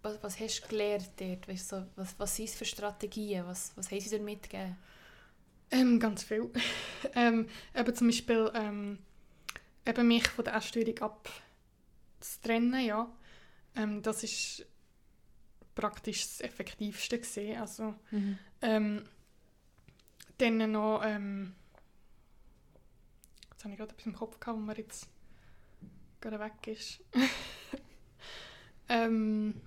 was, was hast du gelernt dort? Weißt du, was, was sind es für Strategien? Was, was haben sie dir mitgegeben? Ähm, ganz viel. [LAUGHS] ähm, eben zum Beispiel ähm, eben mich von der Essstörung abzutrennen, ja. Ähm, das ist praktisch das Effektivste gesehen. Also Mhm. ähm, dann noch ähm, jetzt habe ich gerade etwas im Kopf gehabt, wo mir jetzt gerade weg ist. [LAUGHS] ähm,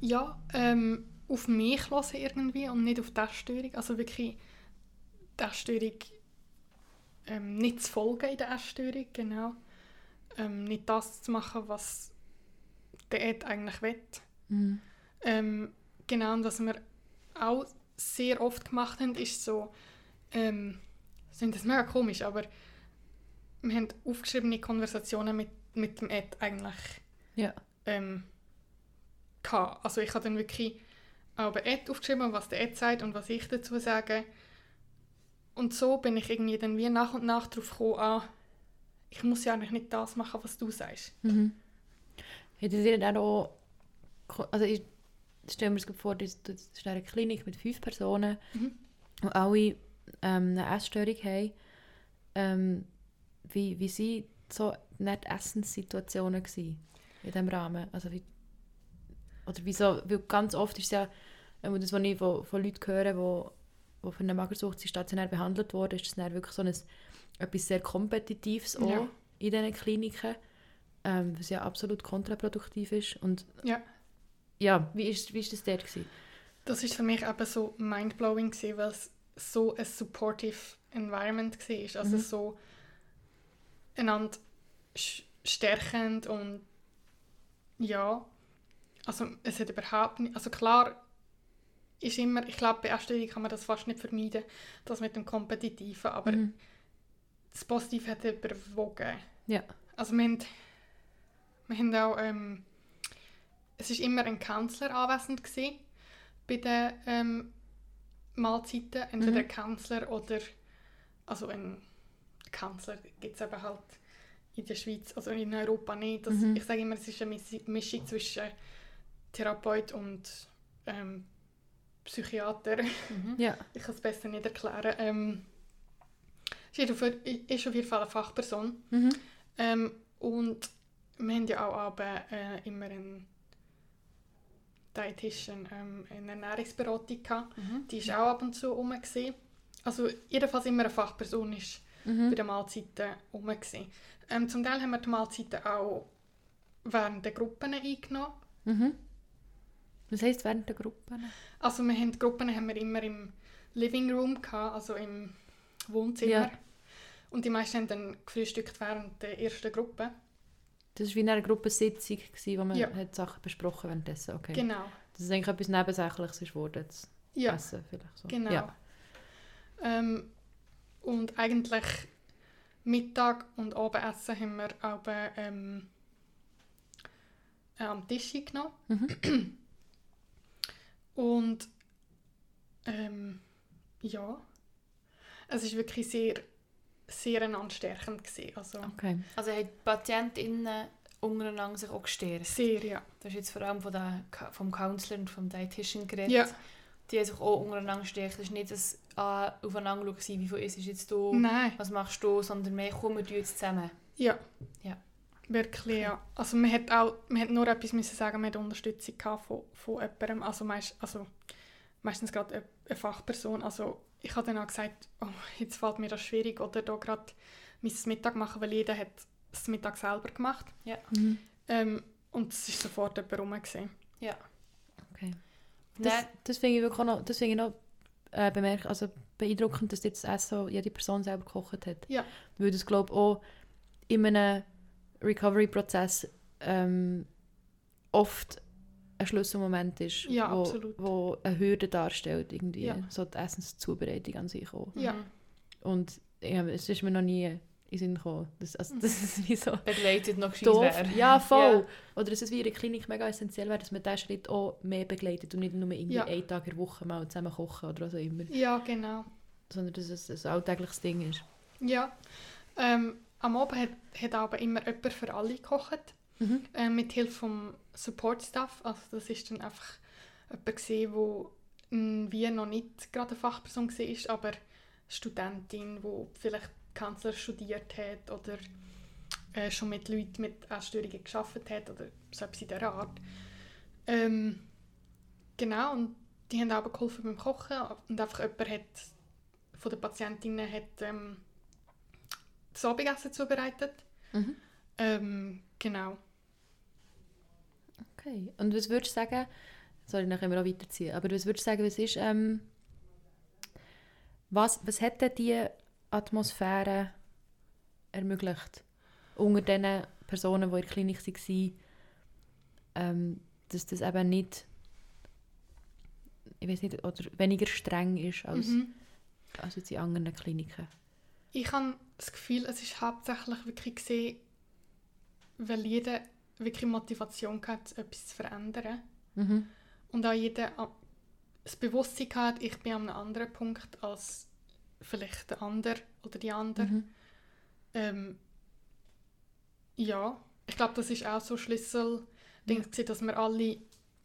ja, ähm, auf mich hören irgendwie und nicht auf die Essstörung. Also wirklich die Essstörung ähm, nicht zu folgen in der Essstörung, genau. Ähm, nicht das zu machen, was der Ed eigentlich will. Mhm. Ähm, genau, und was wir auch sehr oft gemacht haben, ist so, ähm, das mega komisch, aber wir haben aufgeschriebene Konversationen mit, mit dem Ed eigentlich Ja. ähm, gehabt. Also ich habe dann wirklich auch bei Ed aufgeschrieben, was der Ed sagt und was ich dazu sage. Und so bin ich irgendwie dann wie nach und nach darauf gekommen, ah, ich muss ja eigentlich nicht das machen, was du sagst. Mhm. Hättet ihr dann auch, also ich stelle mir das vor, das das ist eine Klinik mit fünf Personen, Mhm. die alle ähm, eine Essstörung haben. Ähm, wie, wie sind so nicht Essenssituationen gewesen in diesem Rahmen? Also wie, oder wieso, weil ganz oft ist es ja, ähm, das, was ich von, von Leuten höre, die die für eine Magersucht stationär behandelt wurden, ist das dann wirklich so ein, etwas sehr Kompetitives auch Ja. in diesen Kliniken, ähm, was ja absolut kontraproduktiv ist. Und Ja. ja, wie ist, wie ist das dort gewesen? Das ist für mich eben so mindblowing gewesen, weil es so ein supportive Environment war. Also Mhm. so einander stärkend und ja, also es hat überhaupt nicht, also klar ist immer, ich glaube bei Erststudie kann man das fast nicht vermeiden, das mit dem Kompetitiven, aber Mhm. das Positive hat überwogen. Ja. Also wir haben, wir haben auch, ähm, es ist immer ein Kanzler anwesend gewesen bei den ähm, Mahlzeiten, entweder Mhm. ein Kanzler oder, also ein Kanzler gibt es eben halt in der Schweiz, also in Europa nicht. Das, Mhm. Ich sage immer, es ist eine Mis- Mischung zwischen Therapeut und ähm, Psychiater. Mhm. [LAUGHS] Ja. Ich kann es besser nicht erklären. Ähm, es ist auf- ist auf jeden Fall eine Fachperson. Mhm. Ähm, und wir haben ja auch aber, äh, immer einen Dietitian, ähm, eine Ernährungsberatung gehabt. Mhm. Die ist auch ab und zu rum. gewesen. Also jedenfalls immer eine Fachperson ist bei Mhm. den Mahlzeiten rum. gewesen. Ähm, zum Teil haben wir die Mahlzeiten auch während der Gruppen eingenommen. Mhm. Was heisst während der Gruppen? Also wir haben, die Gruppen haben wir immer im Living Room, gehabt, also im Wohnzimmer. Ja. Und die meisten haben dann gefrühstückt während der ersten Gruppe. Das war wie eine Gruppensitzung, gewesen, wo man Ja. hat Sachen besprochen währenddessen. Okay. Genau. Das ist eigentlich etwas Nebensächliches geworden, das Ja. Essen vielleicht so. Genau. Ja. Ähm, und eigentlich Mittag und Abendessen haben wir auch ähm, äh, am Tisch genommen. Mhm. Und ähm, ja, es ist wirklich sehr, sehr einander stärkend gewesen. Also Okay. Also haben die PatientInnen untereinander sich auch gestärkt. sehr, ja. Das ist jetzt vor allem von der, vom Counselor und vom Dietitian geredet. Ja. Die haben sich auch untereinander gestärkt. Es war nicht ein ah, aufeinander schauen, wie viel ist jetzt du, Nein, was machst du, sondern mehr, komm, wir jetzt zusammen. ja. Ja. Wirklich, ja. Also man hat auch, man hat nur etwas müssen sagen, man hat Unterstützung gehabt von, von jemandem, also, meist, also meistens gerade eine, Fachperson. Also ich habe dann auch gesagt, oh, jetzt fällt mir das schwierig oder da gerade mein Mittag machen, weil jeder hat das Mittag selber gemacht. Mhm. Ähm, und es ist sofort jemand rum. gewesen. okay. Das, das finde ich wirklich noch, das finde ich noch äh, bemerk also beeindruckend, dass jetzt das Essen jede Person selber gekocht hat. Ja. Weil das glaube ich auch in einem Recovery-Prozess ähm, oft ein Schlüsselmoment ist, Ja, wo, absolut. wo eine Hürde darstellt, irgendwie, Ja. so die Essenszubereitung an sich auch. Ja. Und ja, es ist mir noch nie in Sinn gekommen. Das, also, das ist wie so [LAUGHS] begleitet noch doof. wäre. Ja, voll. Oder dass es wie in der Klinik mega essentiell wäre, dass man diesen Schritt auch mehr begleitet und nicht nur irgendwie Ja. einen Tag in der Woche mal zusammen kochen oder was auch immer. Ja, genau. Sondern dass es ein alltägliches Ding ist. Ja. Ähm, am Abend hat, hat aber immer jemand für alle gekocht. Mhm. äh, mit Hilfe vom Support Staff. Also das ist dann einfach jemand gesehen, wo wie noch nicht gerade eine Fachperson war, aber Studentin, wo vielleicht Kanzler studiert hat oder äh, schon mit Leuten mit Essstörungen geschafft hat oder so etwas in dieser Art. Ähm, genau und die haben auch geholfen beim Kochen und einfach jemand hat von den Patientinnen hat ähm, das Abendessen zubereitet. Mhm. Ähm, genau. Okay. Und was würdest du sagen, Sorry, dann können wir auch weiterziehen. Aber was würdest du sagen, was ist, ähm, was, was hat denn die Atmosphäre ermöglicht? Unter den Personen, die in der Klinik waren, ähm, dass das eben nicht, ich weiß nicht, oder weniger streng ist als, Mhm. als jetzt in anderen Kliniken. Ich habe das Gefühl, es ist hauptsächlich wirklich gesehen, weil jeder wirklich Motivation hat, etwas zu verändern. Mhm. Und auch jeder das Bewusstsein hat, ich bin an einem anderen Punkt als vielleicht der andere oder die andere. Mhm. Ähm, ja, ich glaube, das ist auch so Schlüssel, Ding gewesen, dass wir alle,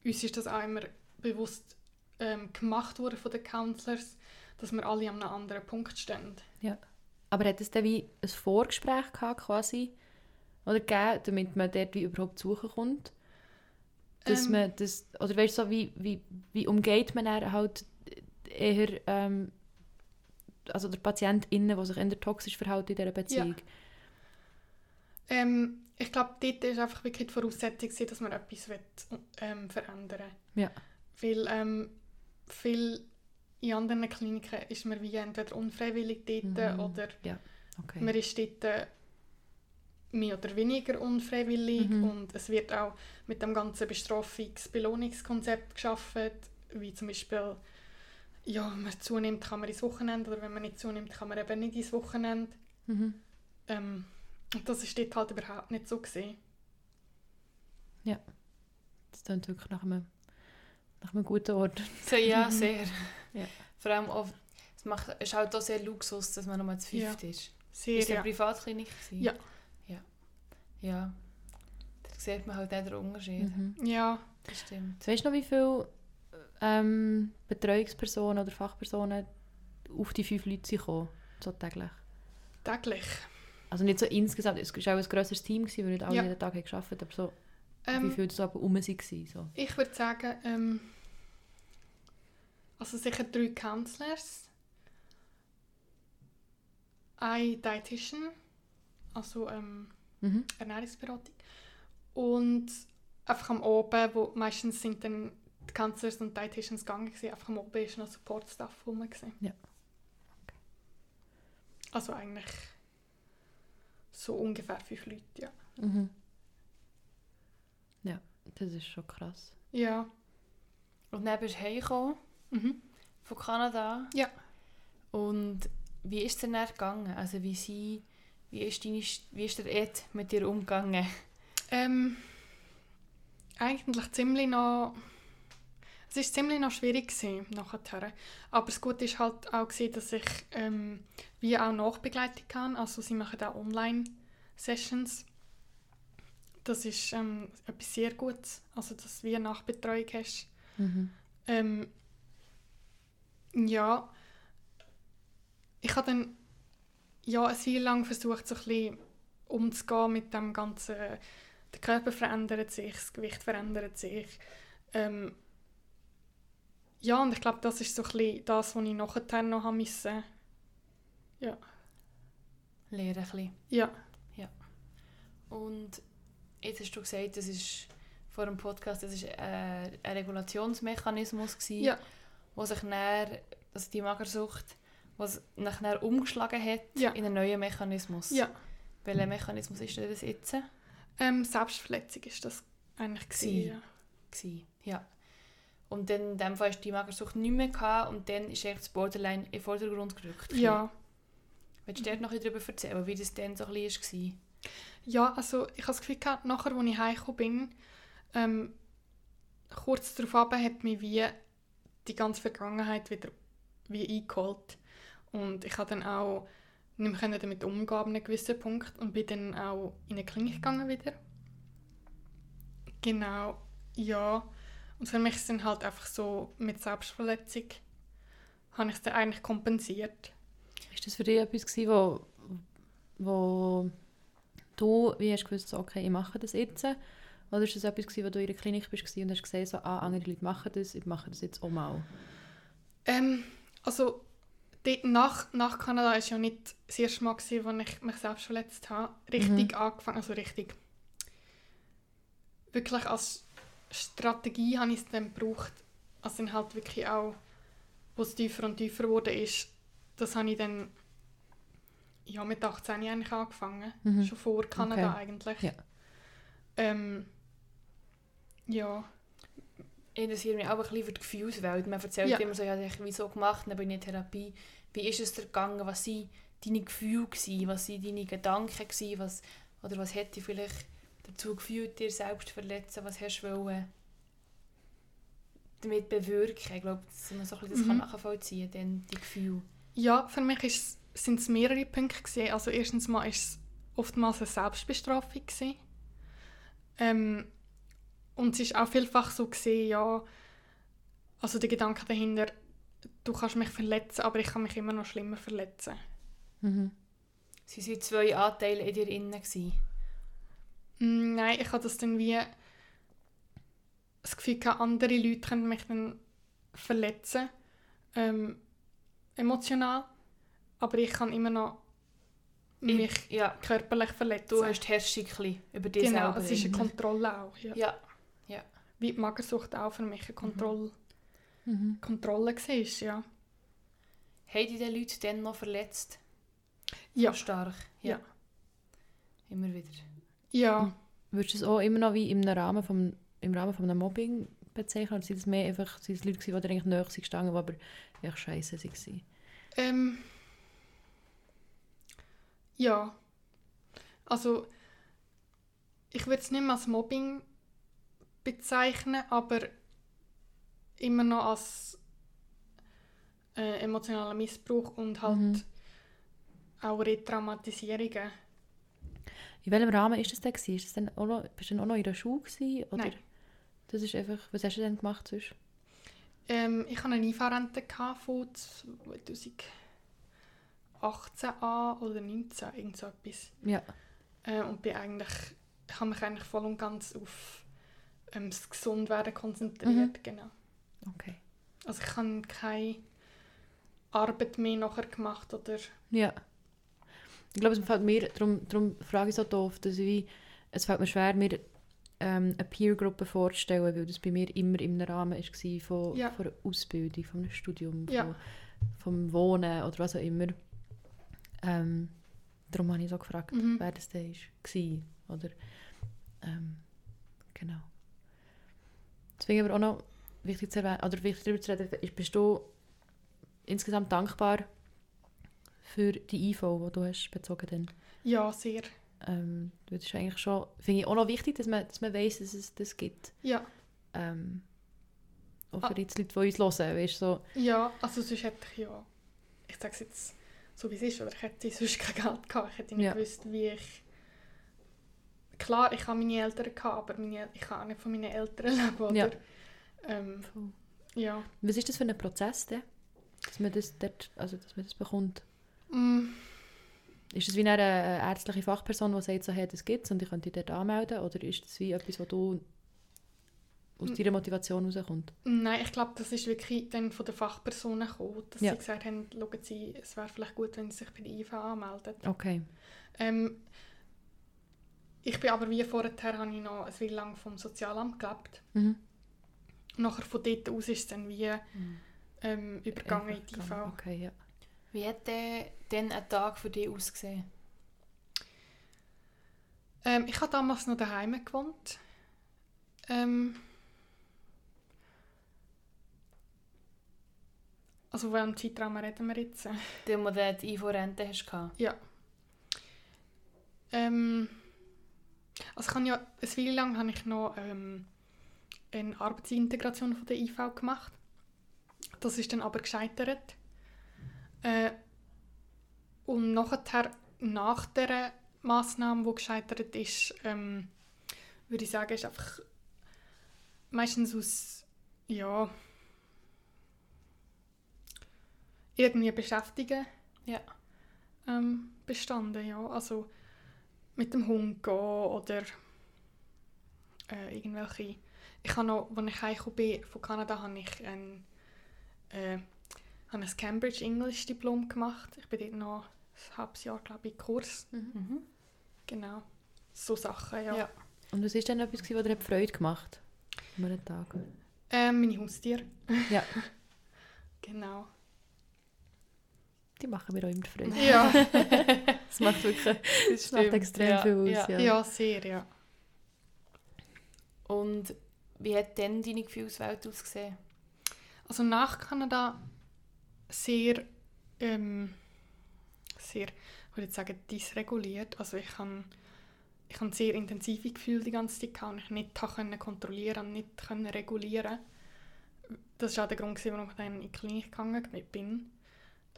uns ist das auch immer bewusst ähm, gemacht worden von den Counselors, dass wir alle an einem anderen Punkt stehen. Aber hat es dann wie ein Vorgespräch gehabt, quasi? Oder gegeben, damit man dort wie überhaupt zu suchen kommt? Dass Ähm. man das, oder weißt du, so, wie, wie, wie umgeht man dann halt eher ähm, also der PatientInnen, die sich eher toxisch verhalten in dieser Beziehung? Ähm, ich glaube, dort ist einfach wirklich die Voraussetzung, dass man etwas will, ähm, verändern Ja. Weil ähm, viel in anderen Kliniken ist man wie entweder unfreiwillig dort Mhm. oder Okay. man ist dort äh, mehr oder weniger unfreiwillig Mhm. und es wird auch mit dem ganzen Bestrafungs-Belohnungskonzept geschaffen, wie zum Beispiel, ja, wenn man zunimmt, kann man ins Wochenende oder wenn man nicht zunimmt, kann man eben nicht ins Wochenende. Mhm. Ähm, und das ist dort halt überhaupt nicht so gesehen. Das klingt wirklich nach einem, nach einem guten Ort. So, ja, Mhm. sehr. Ja. Vor allem auch, es macht, es ist halt auch sehr Luxus, dass man nur zu Ja. fünft ist. Sehr, Ist ja. eine Privatklinik? gewesen? Ja. Ja. Ja. Da sieht man halt auch den Unterschied. Mhm. ja, Das stimmt. Weißt du noch, wie viele ähm, Betreuungspersonen oder Fachpersonen auf die fünf Leute sind gekommen, so täglich? täglich. Also nicht so insgesamt, es war auch ein grösseres Team, gewesen, weil nicht alle Ja. jeden Tag haben gearbeitet aber so, wie Ähm, viele so aber rum waren. So. ich würde sagen, ähm, also sicher drei Counselors, ein Dietitian, also ähm, Mhm. Ernährungsberatung und einfach am Oben, wo meistens sind dann die Counselors und Dietitians gegangen gewesen, einfach am Oben ist noch Support-Staff rum gewesen. Ja. Also eigentlich so ungefähr fünf Leute, ja. Mhm. Ja, das ist schon krass. Ja. Und dann bist du heimgekommen Mhm. von Kanada. Ja. Und wie ist es dann gegangen? Also wie, sie, wie, ist deine, wie ist der Ed mit dir umgegangen? Ähm, eigentlich ziemlich noch. Es ist ziemlich noch schwierig gewesen, nachher. Aber das Gute ist halt auch gewesen, dass ich ähm, wie auch Nachbegleitung kann. Also sie machen auch Online-Sessions. Das ist ähm, etwas sehr Gutes. Also dass du wie Nachbetreuung hast. Mhm. Ähm, ja, ich habe dann ja, eine Zeit lang versucht, so ein bisschen umzugehen mit dem ganzen, der Körper verändert sich, das Gewicht verändert sich. Ähm, ja, und ich glaube, das ist so ein bisschen das, was ich nachher noch haben müssen. Lehren ein bisschen. Ja, Und jetzt hast du gesagt, das ist vor dem Podcast, das ist äh, ein Regulationsmechanismus gewesen, ja, wo sich dann, also die Magersucht, was nachher umgeschlagen hat Ja. in einen neuen Mechanismus. ja. Welcher Mechanismus ist denn das jetzt? Ähm, Selbstverletzung ist das eigentlich Gewesen. ja. Gewesen. Ja. Und dann in dem Fall du die Magersucht nicht mehr gehabt und dann ist eigentlich das Borderline in den Vordergrund gerückt. Ja, Willst du dir noch ein bisschen darüber erzählen, wie das dann so ein bisschen war? Ja, also ich habe das Gefühl gehabt, nachher, als ich heimgekommen bin, ähm, kurz darauf hat mich wie die ganze Vergangenheit wieder wie eingeholt. Und ich habe dann auch nicht mehr damit umgehen ab einem gewissen Punkt und bin dann auch in eine Klinik gegangen wieder. Genau, ja. Und für mich dann halt einfach so, mit Selbstverletzung habe ich es dann eigentlich kompensiert. Ist das für dich etwas gewesen, wo, wo du wie hast gewusst, so, okay, ich mache das jetzt? Oder ist das etwas gewesen, wo du in der Klinik bist und hast gesehen, so, ah, andere Leute machen das, ich mache das jetzt auch mal? Ähm, also nach, nach Kanada war ja nicht das erste Mal, gewesen, wo ich mich selbst verletzt habe. Richtig angefangen, also richtig. Wirklich als Strategie habe ich es dann gebraucht, also dann halt wirklich auch, wo es tiefer und tiefer wurde ist, das habe ich dann ja, mit 18 eigentlich angefangen, Mhm. schon vor Kanada Okay. eigentlich. Ja. Ähm, ja, Ich interessiere mich auch ein bisschen für die Gefühlswelt. Man erzählt Ja. immer so, ja, ich habe so gemacht, dann bin ich in Therapie. Wie ist es dir gegangen? Was waren deine Gefühle? Gewesen? Was waren deine Gedanken? Gewesen? Was, oder was hätte dich vielleicht dazu gefühlt, dir selbst zu verletzen? Was hast du wollen damit bewirken? Ich glaube, dass man so ein bisschen das Mhm. kann nachvollziehen kann, die Gefühle. ja für mich sind es mehrere Punkte. Gewesen. Also erstens mal ist es oftmals eine Selbstbestrafung. Gewesen. Ähm, und es ist auch vielfach so gesehen, ja, also der Gedanke dahinter, du kannst mich verletzen, aber ich kann mich immer noch schlimmer verletzen. Mhm. Sie waren zwei Anteile in dir innen. gewesen. Mm, Nein, ich hatte das dann wie das Gefühl, gehabt, andere Leute können mich dann verletzen, ähm, emotional, aber ich kann immer noch mich Ich- ja, körperlich verletzen. du hast Herrschung über dich genau, selber. es ist eine. Kontrolle auch. Ja. Ja, Wie die Magersucht auch für mich eine Kontroll Mhm. Kontrolle war. Ja. haben die Leute dann noch verletzt? Ja. So stark? Ja. Immer wieder. Ja, Würdest du es auch immer noch wie im Rahmen vom, im Rahmen von einem Mobbing bezeichnen? Oder sind es mehr einfach sind es Leute, die dir eigentlich näher gestanden, die aber echt scheiße waren? Ähm, ja. Also, ich würde es nicht mehr als Mobbing bezeichnen, aber immer noch als äh, emotionaler Missbrauch und halt Mhm. auch Retraumatisierungen. In welchem Rahmen ist das denn? Ist das dann auch noch, bist du dann auch noch in der Schule? Gewesen, oder? Nein. Das ist einfach, was hast du denn gemacht sonst? Ähm, ich hatte eine IV-Rente von 2018 an oder 19, irgend so etwas. Ja. Äh, und bin eigentlich, ich habe mich eigentlich voll und ganz auf ähm, das Gesundwerden konzentriert. Genau. Okay. Also ich habe keine Arbeit mehr nachher gemacht oder Ja. Ich glaube, es fällt mir, darum, darum frage ich so doof, dass ich es fällt mir schwer, mir ähm, eine Peer-Gruppe vorzustellen, weil das bei mir immer im Rahmen war von, Ja. von einer Ausbildung, von einem Studium, Ja. von, vom Wohnen oder was auch immer. Ähm, darum habe ich so gefragt, Mhm. wer das denn war. Oder, ähm, genau. Deswegen aber auch noch wichtig zu erwähnen, oder wichtig darüber zu reden, ist, bist du insgesamt dankbar für die IV, die du hast bezogen hast? ja, sehr. Ähm, das ist eigentlich schon, finde ich auch noch wichtig, dass man, dass man weiss, dass es das gibt. Ja, Ähm, auch Ah. für jetzt Leute, die uns hören, weißt, so, ja, also sonst hätte ich ja, ich sage es jetzt so wie es ist, oder ich hätte [LAUGHS] sonst kein Geld gehabt. Ich hätte nicht Ja. gewusst, wie ich... Klar, ich habe meine Eltern gehabt, aber meine, ich kann auch nicht von meinen Eltern [LAUGHS] leben, oder? Ja. Ähm, ja. was ist das für ein Prozess, denn? dass man das, dort, also, dass man das bekommt? Mm, Ist das wie eine äh, ärztliche Fachperson, die sagt, so, hey, das gibt es und ich könnte dich dort anmelden? Oder ist das wie etwas, was du aus Mm. deiner Motivation rauskommt? Nein, ich glaube, das ist wirklich dann von den Fachpersonen gekommen, dass Ja. sie gesagt haben, schauen Sie, es wäre vielleicht gut, wenn Sie sich bei der IV anmelden. Okay. Ähm, ich bin aber wie vorher, habe ich noch ein Weile lang vom Sozialamt gelebt. Mhm. Nachher von dort aus ist es dann wie ähm, übergegangen in die IV. Okay, ja. Wie hat denn ein Tag für dich ausgesehen? Ähm, ich habe damals noch daheim gewohnt. Ähm, also, welchen Zeitraum reden wir jetzt? Den, wo du die IV-Rente hast. Ja. Ähm, also ich habe ja, ein Weile lang habe ich noch ähm, eine Arbeitsintegration von der IV gemacht. Das ist dann aber gescheitert. Äh, und nachher, nach der Massnahme, die gescheitert ist, ähm, würde ich sagen, ist einfach meistens aus, ja, irgendwie beschäftigen Ja. ähm, bestanden, ja. Also mit dem Hund gehen oder äh, irgendwelche... Ich habe noch, als ich heimgekommen bin von Kanada, habe ich ein, äh, habe ein Cambridge English Diplom gemacht. Ich bin dort noch ein halbes Jahr, glaube ich, Kurs. Mhm. Genau. So Sachen, ja. Ja. Und was ist denn etwas, was dir Freude gemacht an einem Tag? Ähm, meine Haustiere. Ja. [LAUGHS] Genau. Die machen mir auch immer Freude. Ja, [LAUGHS] Das macht wirklich Das das macht extrem ja, viel aus. ja. Ja. ja, sehr, ja. Und wie hat denn deine Gefühlswelt ausgesehen? Also nach Kanada sehr, ähm, sehr, ich würde sagen, dysreguliert. Also ich habe ich habe sehr intensive Gefühle die ganze Zeit gehabt und ich nicht können kontrollieren und nicht können regulieren. Das war auch der Grund, warum ich dann in die Klinik gegangen bin.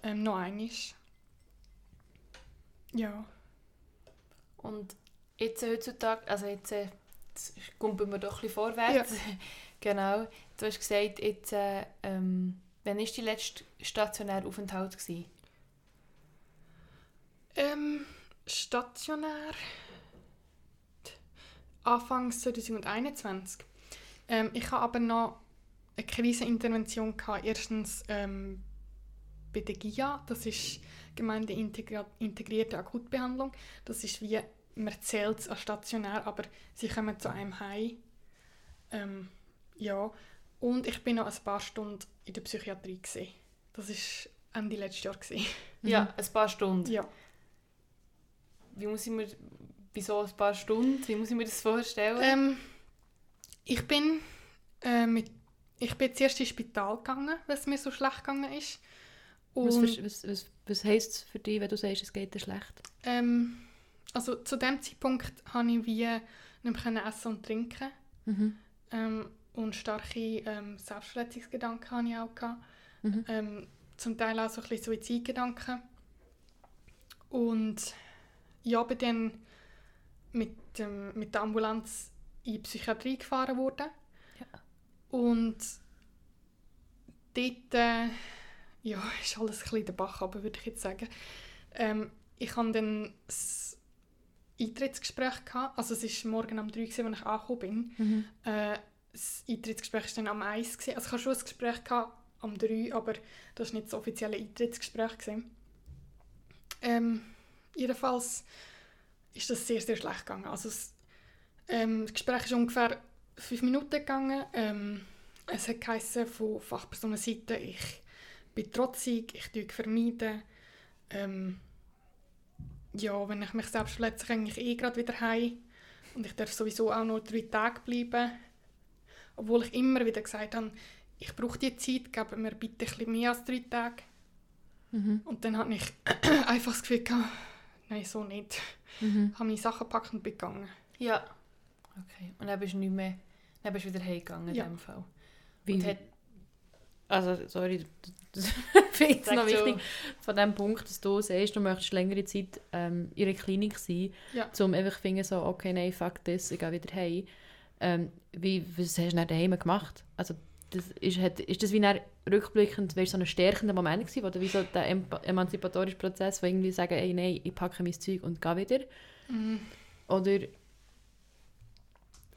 Ähm, noch einmal. Ja. Und jetzt heutzutage, also jetzt, äh, jetzt kumpeln wir doch ein bisschen vorwärts. [LAUGHS] genau. Du hast gesagt, jetzt, äh, ähm, wann war dein letzter stationäre Aufenthalt? Ähm, stationär. Anfang 2021. Ähm, ich habe aber noch eine Krisenintervention gehabt. Erstens ähm, bei der GIA, das ist Gemeinde Integra- integrierte Akutbehandlung. Das ist wie man zählt es als stationär, aber sie kommen zu einem heim. Ähm, ja. Und ich bin noch ein paar Stunden in der Psychiatrie gesehen. Das ist Ende letztes Jahr gewesen. Ja, ein paar Stunden. Ja. Wie muss ich mir, wieso ein paar Stunden? Wie muss ich mir das vorstellen? Ähm, ich bin äh, mit, ich bin zuerst ins Spital gegangen, weil es mir so schlecht gegangen ist. Was, Und, vers- was, was, was heisst es für dich, wenn du sagst, es geht dir schlecht? ähm, also zu dem Zeitpunkt habe ich wie nicht mehr können essen und trinken Mhm. ähm, und starke ähm, Selbstverletzungsgedanken hatte ich auch. Gehabt. Mhm. Ähm, zum Teil auch so ein bisschen Suizidgedanken. Und ja, bin dann mit, dem, mit der Ambulanz in die Psychiatrie gefahren worden. Ja. Und dort äh, ja, [LAUGHS] ist alles ein bisschen der Bach aber würde ich jetzt sagen. Ähm, ich hatte dann das Eintrittsgespräch. Gehabt. Also es war morgen um 3 Uhr, als ich angekommen bin. Mhm. Äh, das Eintrittsgespräch war dann am 1. gewesen. Also ich hatte schon ein Gespräch gehabt, am 3, aber das war nicht das offizielle Eintrittsgespräch. Ähm, jedenfalls ist das sehr, sehr schlecht gegangen. Also das, ähm, das Gespräch ist ungefähr 5 Minuten gegangen. Ähm, es hat geheißen von Fachpersonenseite, ich bin trotzig, ich tue vermeiden. Ähm, ja, wenn ich mich selbst verletze, gehe ich eh gerade wieder heim. Und ich darf sowieso auch nur drei Tage bleiben. Obwohl ich immer wieder gesagt habe, ich brauche die Zeit, gebe mir bitte ein bisschen mehr als drei Tage. Mhm. Und dann hatte ich [CLEARS THROAT] einfach das Gefühl, gehabt, nein, so nicht. Mhm. Ich habe meine Sachen gepackt und bin gegangen. ja. Okay. Und dann bist du nicht mehr, dann bist du wieder heimgegangen Ja. in dem Fall. Wie, hat, also, sorry, [LAUGHS] das finde ich noch wichtig, von dem Punkt, dass du sagst, du möchtest längere Zeit ähm, in einer Klinik sein, Ja. um einfach zu finden, so, okay, nein, fuck das, ich gehe wieder heim. Ähm, wie, was hast du dann daheim gemacht? Also, das ist, hat, ist das wie dann rückblickend weißt, so ein stärkender Moment gewesen, du wie so der em emanzipatorische Prozess, wo irgendwie sagen, ey, nein, ich packe mein Zeug und gehe wieder? Mhm. Oder,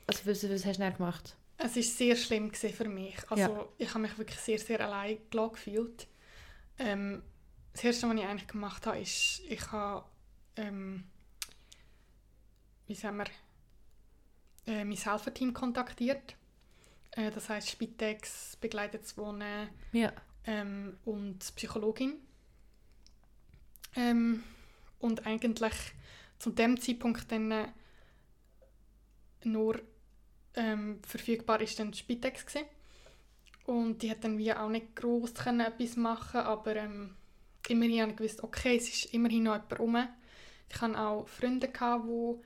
also was, was hast du dann gemacht? Es war sehr schlimm für mich. Also Ja. ich habe mich wirklich sehr, sehr allein gefühlt. Ähm, das Erste, was ich eigentlich gemacht habe, ist, ich habe, ähm, wie sagen wir, äh, mein Helferteam kontaktiert. Äh, das heißt Spitex, begleitetes Wohnen Ja. ähm, und Psychologin. Ähm, und eigentlich zu dem Zeitpunkt dann äh, nur ähm, verfügbar ist dann die Spitex gewesen. und die hat dann wie auch nicht groß können etwas machen, aber ähm, immerhin habe ich gewusst, okay, es ist immerhin noch jemand rum. Ich hatte auch Freunde gehabt, wo,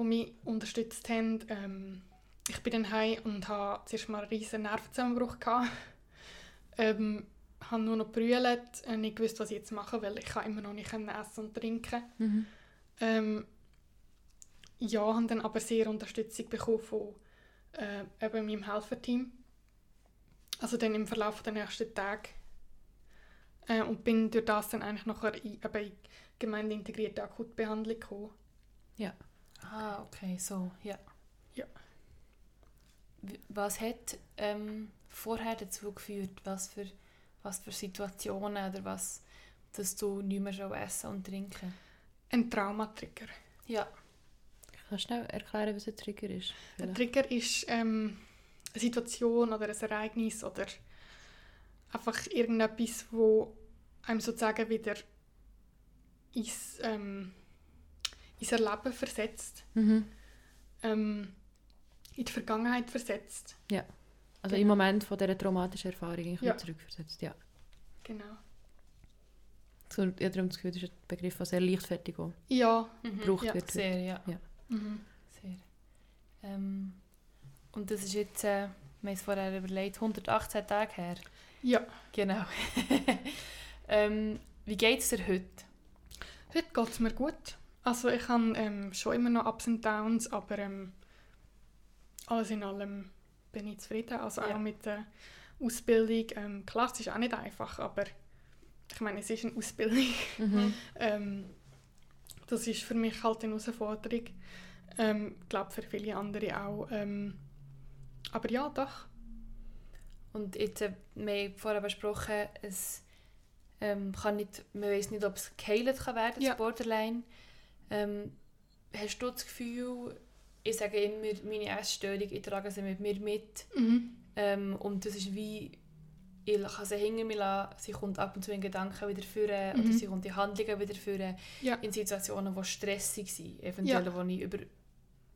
wo mich unterstützt haben. Ähm, ich bin dann heim und hatte zuerst mal einen riesen Nervenzusammenbruch gehabt. ähm, habe nur noch brüllt, äh, nicht gewusst, was ich jetzt mache, weil ich kann immer noch nicht essen und trinken. Mhm. Ähm, ja, habe dann aber sehr Unterstützung bekommen von äh, eben meinem Helferteam. Also dann im Verlauf der nächsten Tage. Äh, und bin durch das dann eigentlich nachher in, eben in gemeindeintegrierte Akutbehandlung gekommen. Ah, okay, so, ja. Ja. Was hat ähm, vorher dazu geführt? Was für, was für Situationen oder was, dass du nicht mehr schon essen und trinken? Ein Traumatrigger. Ja. Kannst du schnell erklären, was ein Trigger ist? Ein Vielleicht? Trigger ist, ähm, eine Situation oder ein Ereignis oder einfach irgendetwas, wo einem sozusagen wieder ins, ähm, ins Erleben versetzt, Mhm. ähm, in die Vergangenheit versetzt. Also Genau. im Moment von dieser traumatischen Erfahrung Ja. zurückversetzt. Ja. Genau. So, ich habe darum das Gefühl, das ist ein Begriff, der sehr leichtfertig auch Ja. Mhm. gebraucht Ja, wird. Sehr, ja. Mhm. Sehr. Ähm, und das ist jetzt, äh, wir haben es vorher überlegt, 118 Tage her. Ja. Genau. [LAUGHS] ähm, wie geht es dir heute? Heute geht es mir gut. Also ich habe ähm, schon immer noch Ups und Downs, aber ähm, alles in allem bin ich zufrieden. Also Ja. auch mit der Ausbildung. Ähm, klar, es ist auch nicht einfach, aber ich meine, es ist eine Ausbildung. Mhm. [LAUGHS] ähm, das ist für mich halt eine Herausforderung. Ähm, ich glaube für viele andere auch. Ähm, aber ja, doch. Und jetzt, äh, wir haben vorher besprochen, es ähm, kann nicht, man weiß nicht, ob es geheilt kann werden, Ja. das Borderline. Ähm, hast du das Gefühl, ich sage immer, meine Essstörung, ich trage sie mit mir mit Mhm. ähm, und das ist wie, ich kann sie hinter mir lassen, sie kommt ab und zu in Gedanken wieder führen oder Mhm. sie kommt in Handlungen wieder führen, Ja. in Situationen, die stressig sind, eventuell, wo ich über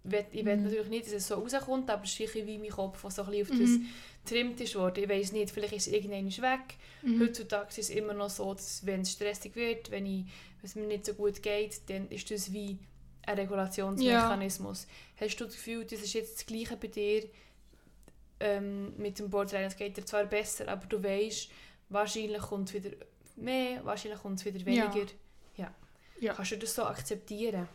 will- ich will Mhm. natürlich nicht, dass es so rauskommt, aber es ist wie mein Kopf, der so ein bisschen auf Mhm. das getrimmt ist worden. Ich weiß nicht, vielleicht ist es irgendwann weg. Mhm. Heutzutage ist es immer noch so, dass wenn es stressig wird, wenn, ich, wenn es mir nicht so gut geht, dann ist das wie ein Regulationsmechanismus. Hast du das Gefühl, das ist jetzt das Gleiche bei dir ähm, mit dem Borderline? Es geht dir zwar besser, aber du weißt, wahrscheinlich kommt es wieder mehr, wahrscheinlich kommt es wieder Ja. weniger. Ja. Ja. Kannst du das so akzeptieren?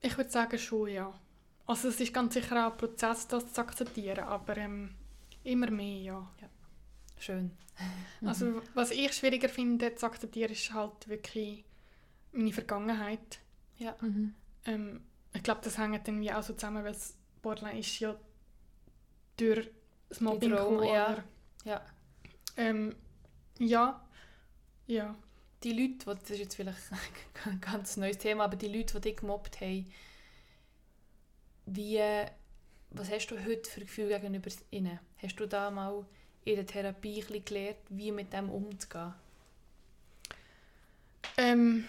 Ich würde sagen schon, ja. Also es ist ganz sicher auch ein Prozess, das zu akzeptieren, aber ähm, immer mehr, ja. Schön. Mhm. [LAUGHS] Also was ich schwieriger finde zu akzeptieren, ist halt wirklich meine Vergangenheit. Ja. Mhm. Ähm, ich glaube, das hängt dann wie auch so zusammen, weil das Borderline ist ja durch das Mobbing gekommen, ja. Ja. Ähm, ja. Ja. Die Leute, die, das ist jetzt vielleicht [LAUGHS] ein ganz neues Thema, aber die Leute, die dich gemobbt haben, wie, was hast du heute für Gefühl gegenüber ihnen? Hast du da mal in der Therapie ein gelernt, wie mit dem umzugehen? Ähm,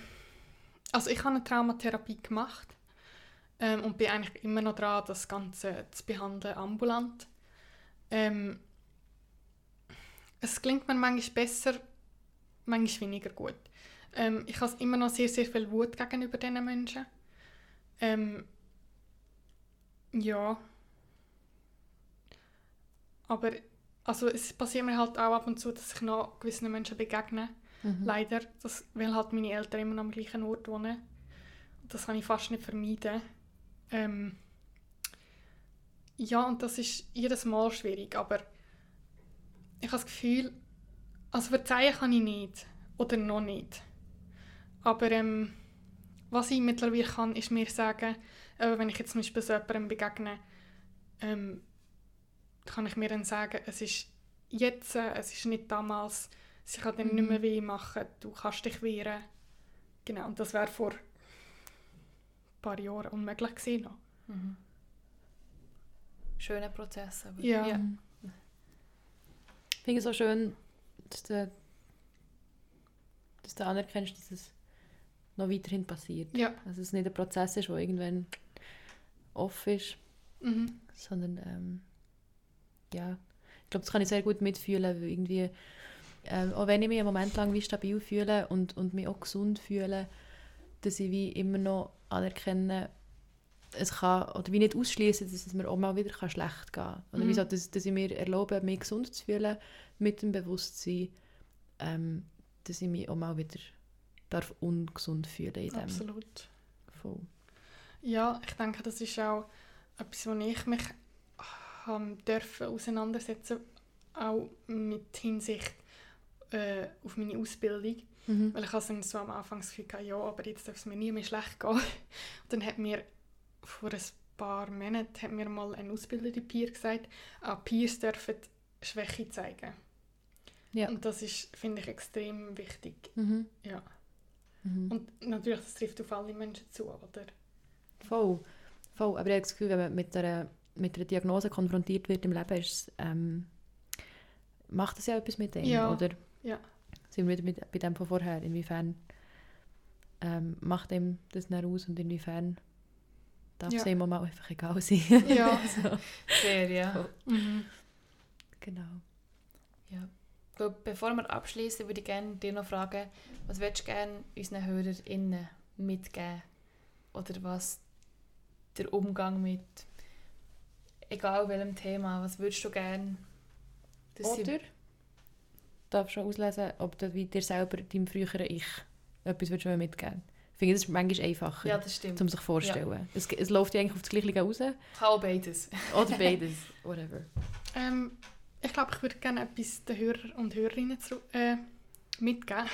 also ich habe eine Traumatherapie gemacht ähm, und bin eigentlich immer noch dran, das Ganze zu behandeln ambulant. Ähm, es klingt mir manchmal besser, manchmal weniger gut. Ähm, ich habe immer noch sehr, sehr viel Wut gegenüber diesen Menschen. Ähm, ja. Aber also es passiert mir halt auch ab und zu, dass ich noch gewissen Menschen begegne. Mhm. Leider, das, weil halt meine Eltern immer noch am gleichen Ort wohnen. Das kann ich fast nicht vermeiden. Ähm, ja, und das ist jedes Mal schwierig, aber ich habe das Gefühl, also verzeihen kann ich nicht. Oder noch nicht. Aber ähm, was ich mittlerweile kann, ist mir sagen, äh, wenn ich jetzt zum Beispiel so jemandem begegne, ähm, kann ich mir dann sagen, es ist jetzt, es ist nicht damals, sie kann dann nicht mehr weh machen, du kannst dich wehren. Genau, und das wäre vor ein paar Jahren unmöglich gewesen. noch. Mhm. Schöner Prozess. Aber, Ja. ja. Mhm. Ich finde es so schön, dass du, dass du anerkennst, dass es noch weiterhin passiert. Ja. Dass es nicht ein Prozess ist, der irgendwann off ist, Mhm. sondern ähm, ja, ich glaube, das kann ich sehr gut mitfühlen, weil irgendwie, ähm, auch wenn ich mich einen Moment lang wie stabil fühle und, und mich auch gesund fühle, dass ich wie immer noch anerkenne, es kann, oder wie nicht ausschließen, dass es mir auch mal wieder kann schlecht gehen kann. Oder Mhm. wie so, dass, dass ich mir erlaube, mich gesund zu fühlen, mit dem Bewusstsein, ähm, dass ich mich auch mal wieder darf ungesund fühlen in dem Absolut. Fall. Ja, ich denke, das ist auch etwas, wo ich mich haben dürfen auseinandersetzen, auch mit Hinsicht äh, auf meine Ausbildung. Mhm. Weil ich dann so am Anfang das Gefühl, ja, aber jetzt darf es mir nie mehr schlecht gehen. Und dann hat mir vor ein paar Monaten hat mir mal ein ausgebildete Peer gesagt, auch Peers dürfen Schwäche zeigen. Ja. Und das ist, finde ich, extrem wichtig. Mhm. Ja. Mhm. Und natürlich, das trifft auf alle Menschen zu, oder? Voll. Voll. Aber ich habe das Gefühl, wenn man mit einer mit einer Diagnose konfrontiert wird im Leben, ist, ähm, macht das ja etwas mit dem, Ja. oder? Ja. Sind wir wieder mit, bei dem von vorher, inwiefern ähm, macht ihm das dann aus und inwiefern darf Ja. es auch mal einfach egal sein. Ja. [LAUGHS] so, Fair, ja. Mhm. genau. ja. Ich glaube, bevor wir abschließen, würde ich gerne dir noch fragen, was würdest du gerne unseren HörerInnen mitgeben? Oder was der Umgang mit egal welchem Thema, was würdest du gerne dass sie- Oder darfst du schon auslesen, ob du wie dir selber, deinem früheren Ich, etwas würdest du mitgeben Ich finde, das ist manchmal einfacher, Ja, das stimmt. um sich vorzustellen. Es, es läuft ja eigentlich auf das Gleiche raus. Kann beides. Oder [LAUGHS] beides, whatever. Ähm, ich glaube, ich würde gerne etwas den Hörern und Hörerinnen zu, äh, mitgeben.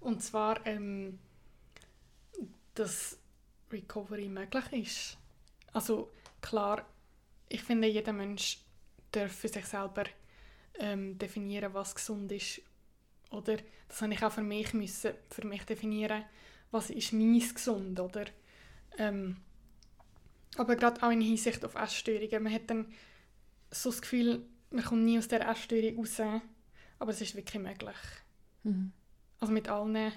Und zwar, ähm, dass Recovery möglich ist. Also klar, ich finde, jeder Mensch darf für sich selber ähm, definieren, was gesund ist. Oder das habe ich auch für mich müssen, für mich definieren, was ist meins gesund, oder? Ähm, aber gerade auch in Hinsicht auf Essstörungen, man hat dann so das Gefühl, man kommt nie aus der Essstörung raus, aber es ist wirklich möglich. Mhm. Also mit allen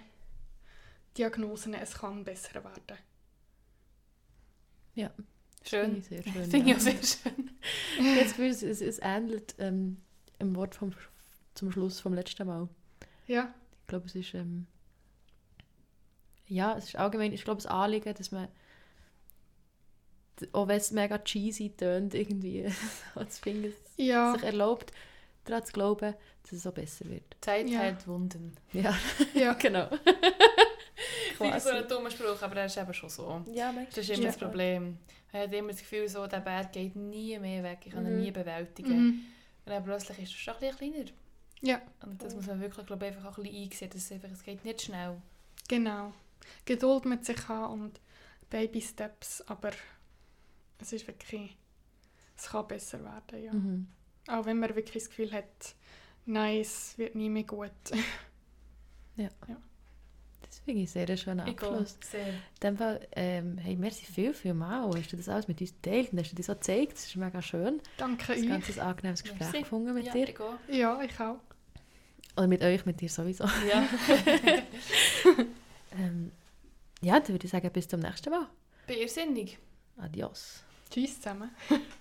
Diagnosen, es kann besser werden. Schön. Finde ich sehr schön. Finde ich ja. auch sehr schön. Jetzt Gefühl, es, es, es ähnelt ähm, im Wort vom, zum Schluss vom letzten Mal. Ja, Ich glaube, es ist ähm, ja, es ist allgemein, ich glaube, das Anliegen, dass man auch wenn es mega cheesy tönt, irgendwie [LAUGHS] zu finden, ja, sich erlaubt, daran zu glauben, dass es auch besser wird. Zeit Ja. heilt Wunden. Ja, ja. [LAUGHS] genau. Ich finde so einen dummen Spruch, aber der ist eben schon so. Ja, Das ist immer Ja. das Problem. Man hat immer das Gefühl, so, der Berg geht nie mehr weg, ich kann ihn Mhm. nie bewältigen. Mhm. Und dann plötzlich ist er schon ein bisschen kleiner. Ja, Und das muss man wirklich, glaube ich, einfach auch ein bisschen einsehen, dass es, einfach, es geht nicht schnell. genau. Geduld mit sich haben und Baby Steps, aber es ist wirklich, es kann besser werden, ja. Mhm. Auch wenn man wirklich das Gefühl hat, nein, es wird nie mehr gut. Das finde ich sehr einen schönen Ich Abschluss. sehr. In dem Fall, ähm, hey, merci viel, viel mal. Hast du das alles mit uns geteilt und hast du das so gezeigt? Das ist mega schön. Danke Ein euch. ganz angenehmes Gespräch Merci. gefunden mit ja, dir. ich. Ja, ich auch. Oder mit euch, mit dir sowieso. Ja. [LAUGHS] Ähm, ja, dann würde ich sagen, bis zum nächsten Mal. Bin irrsinnig. Adios. Tschüss zusammen. [LAUGHS]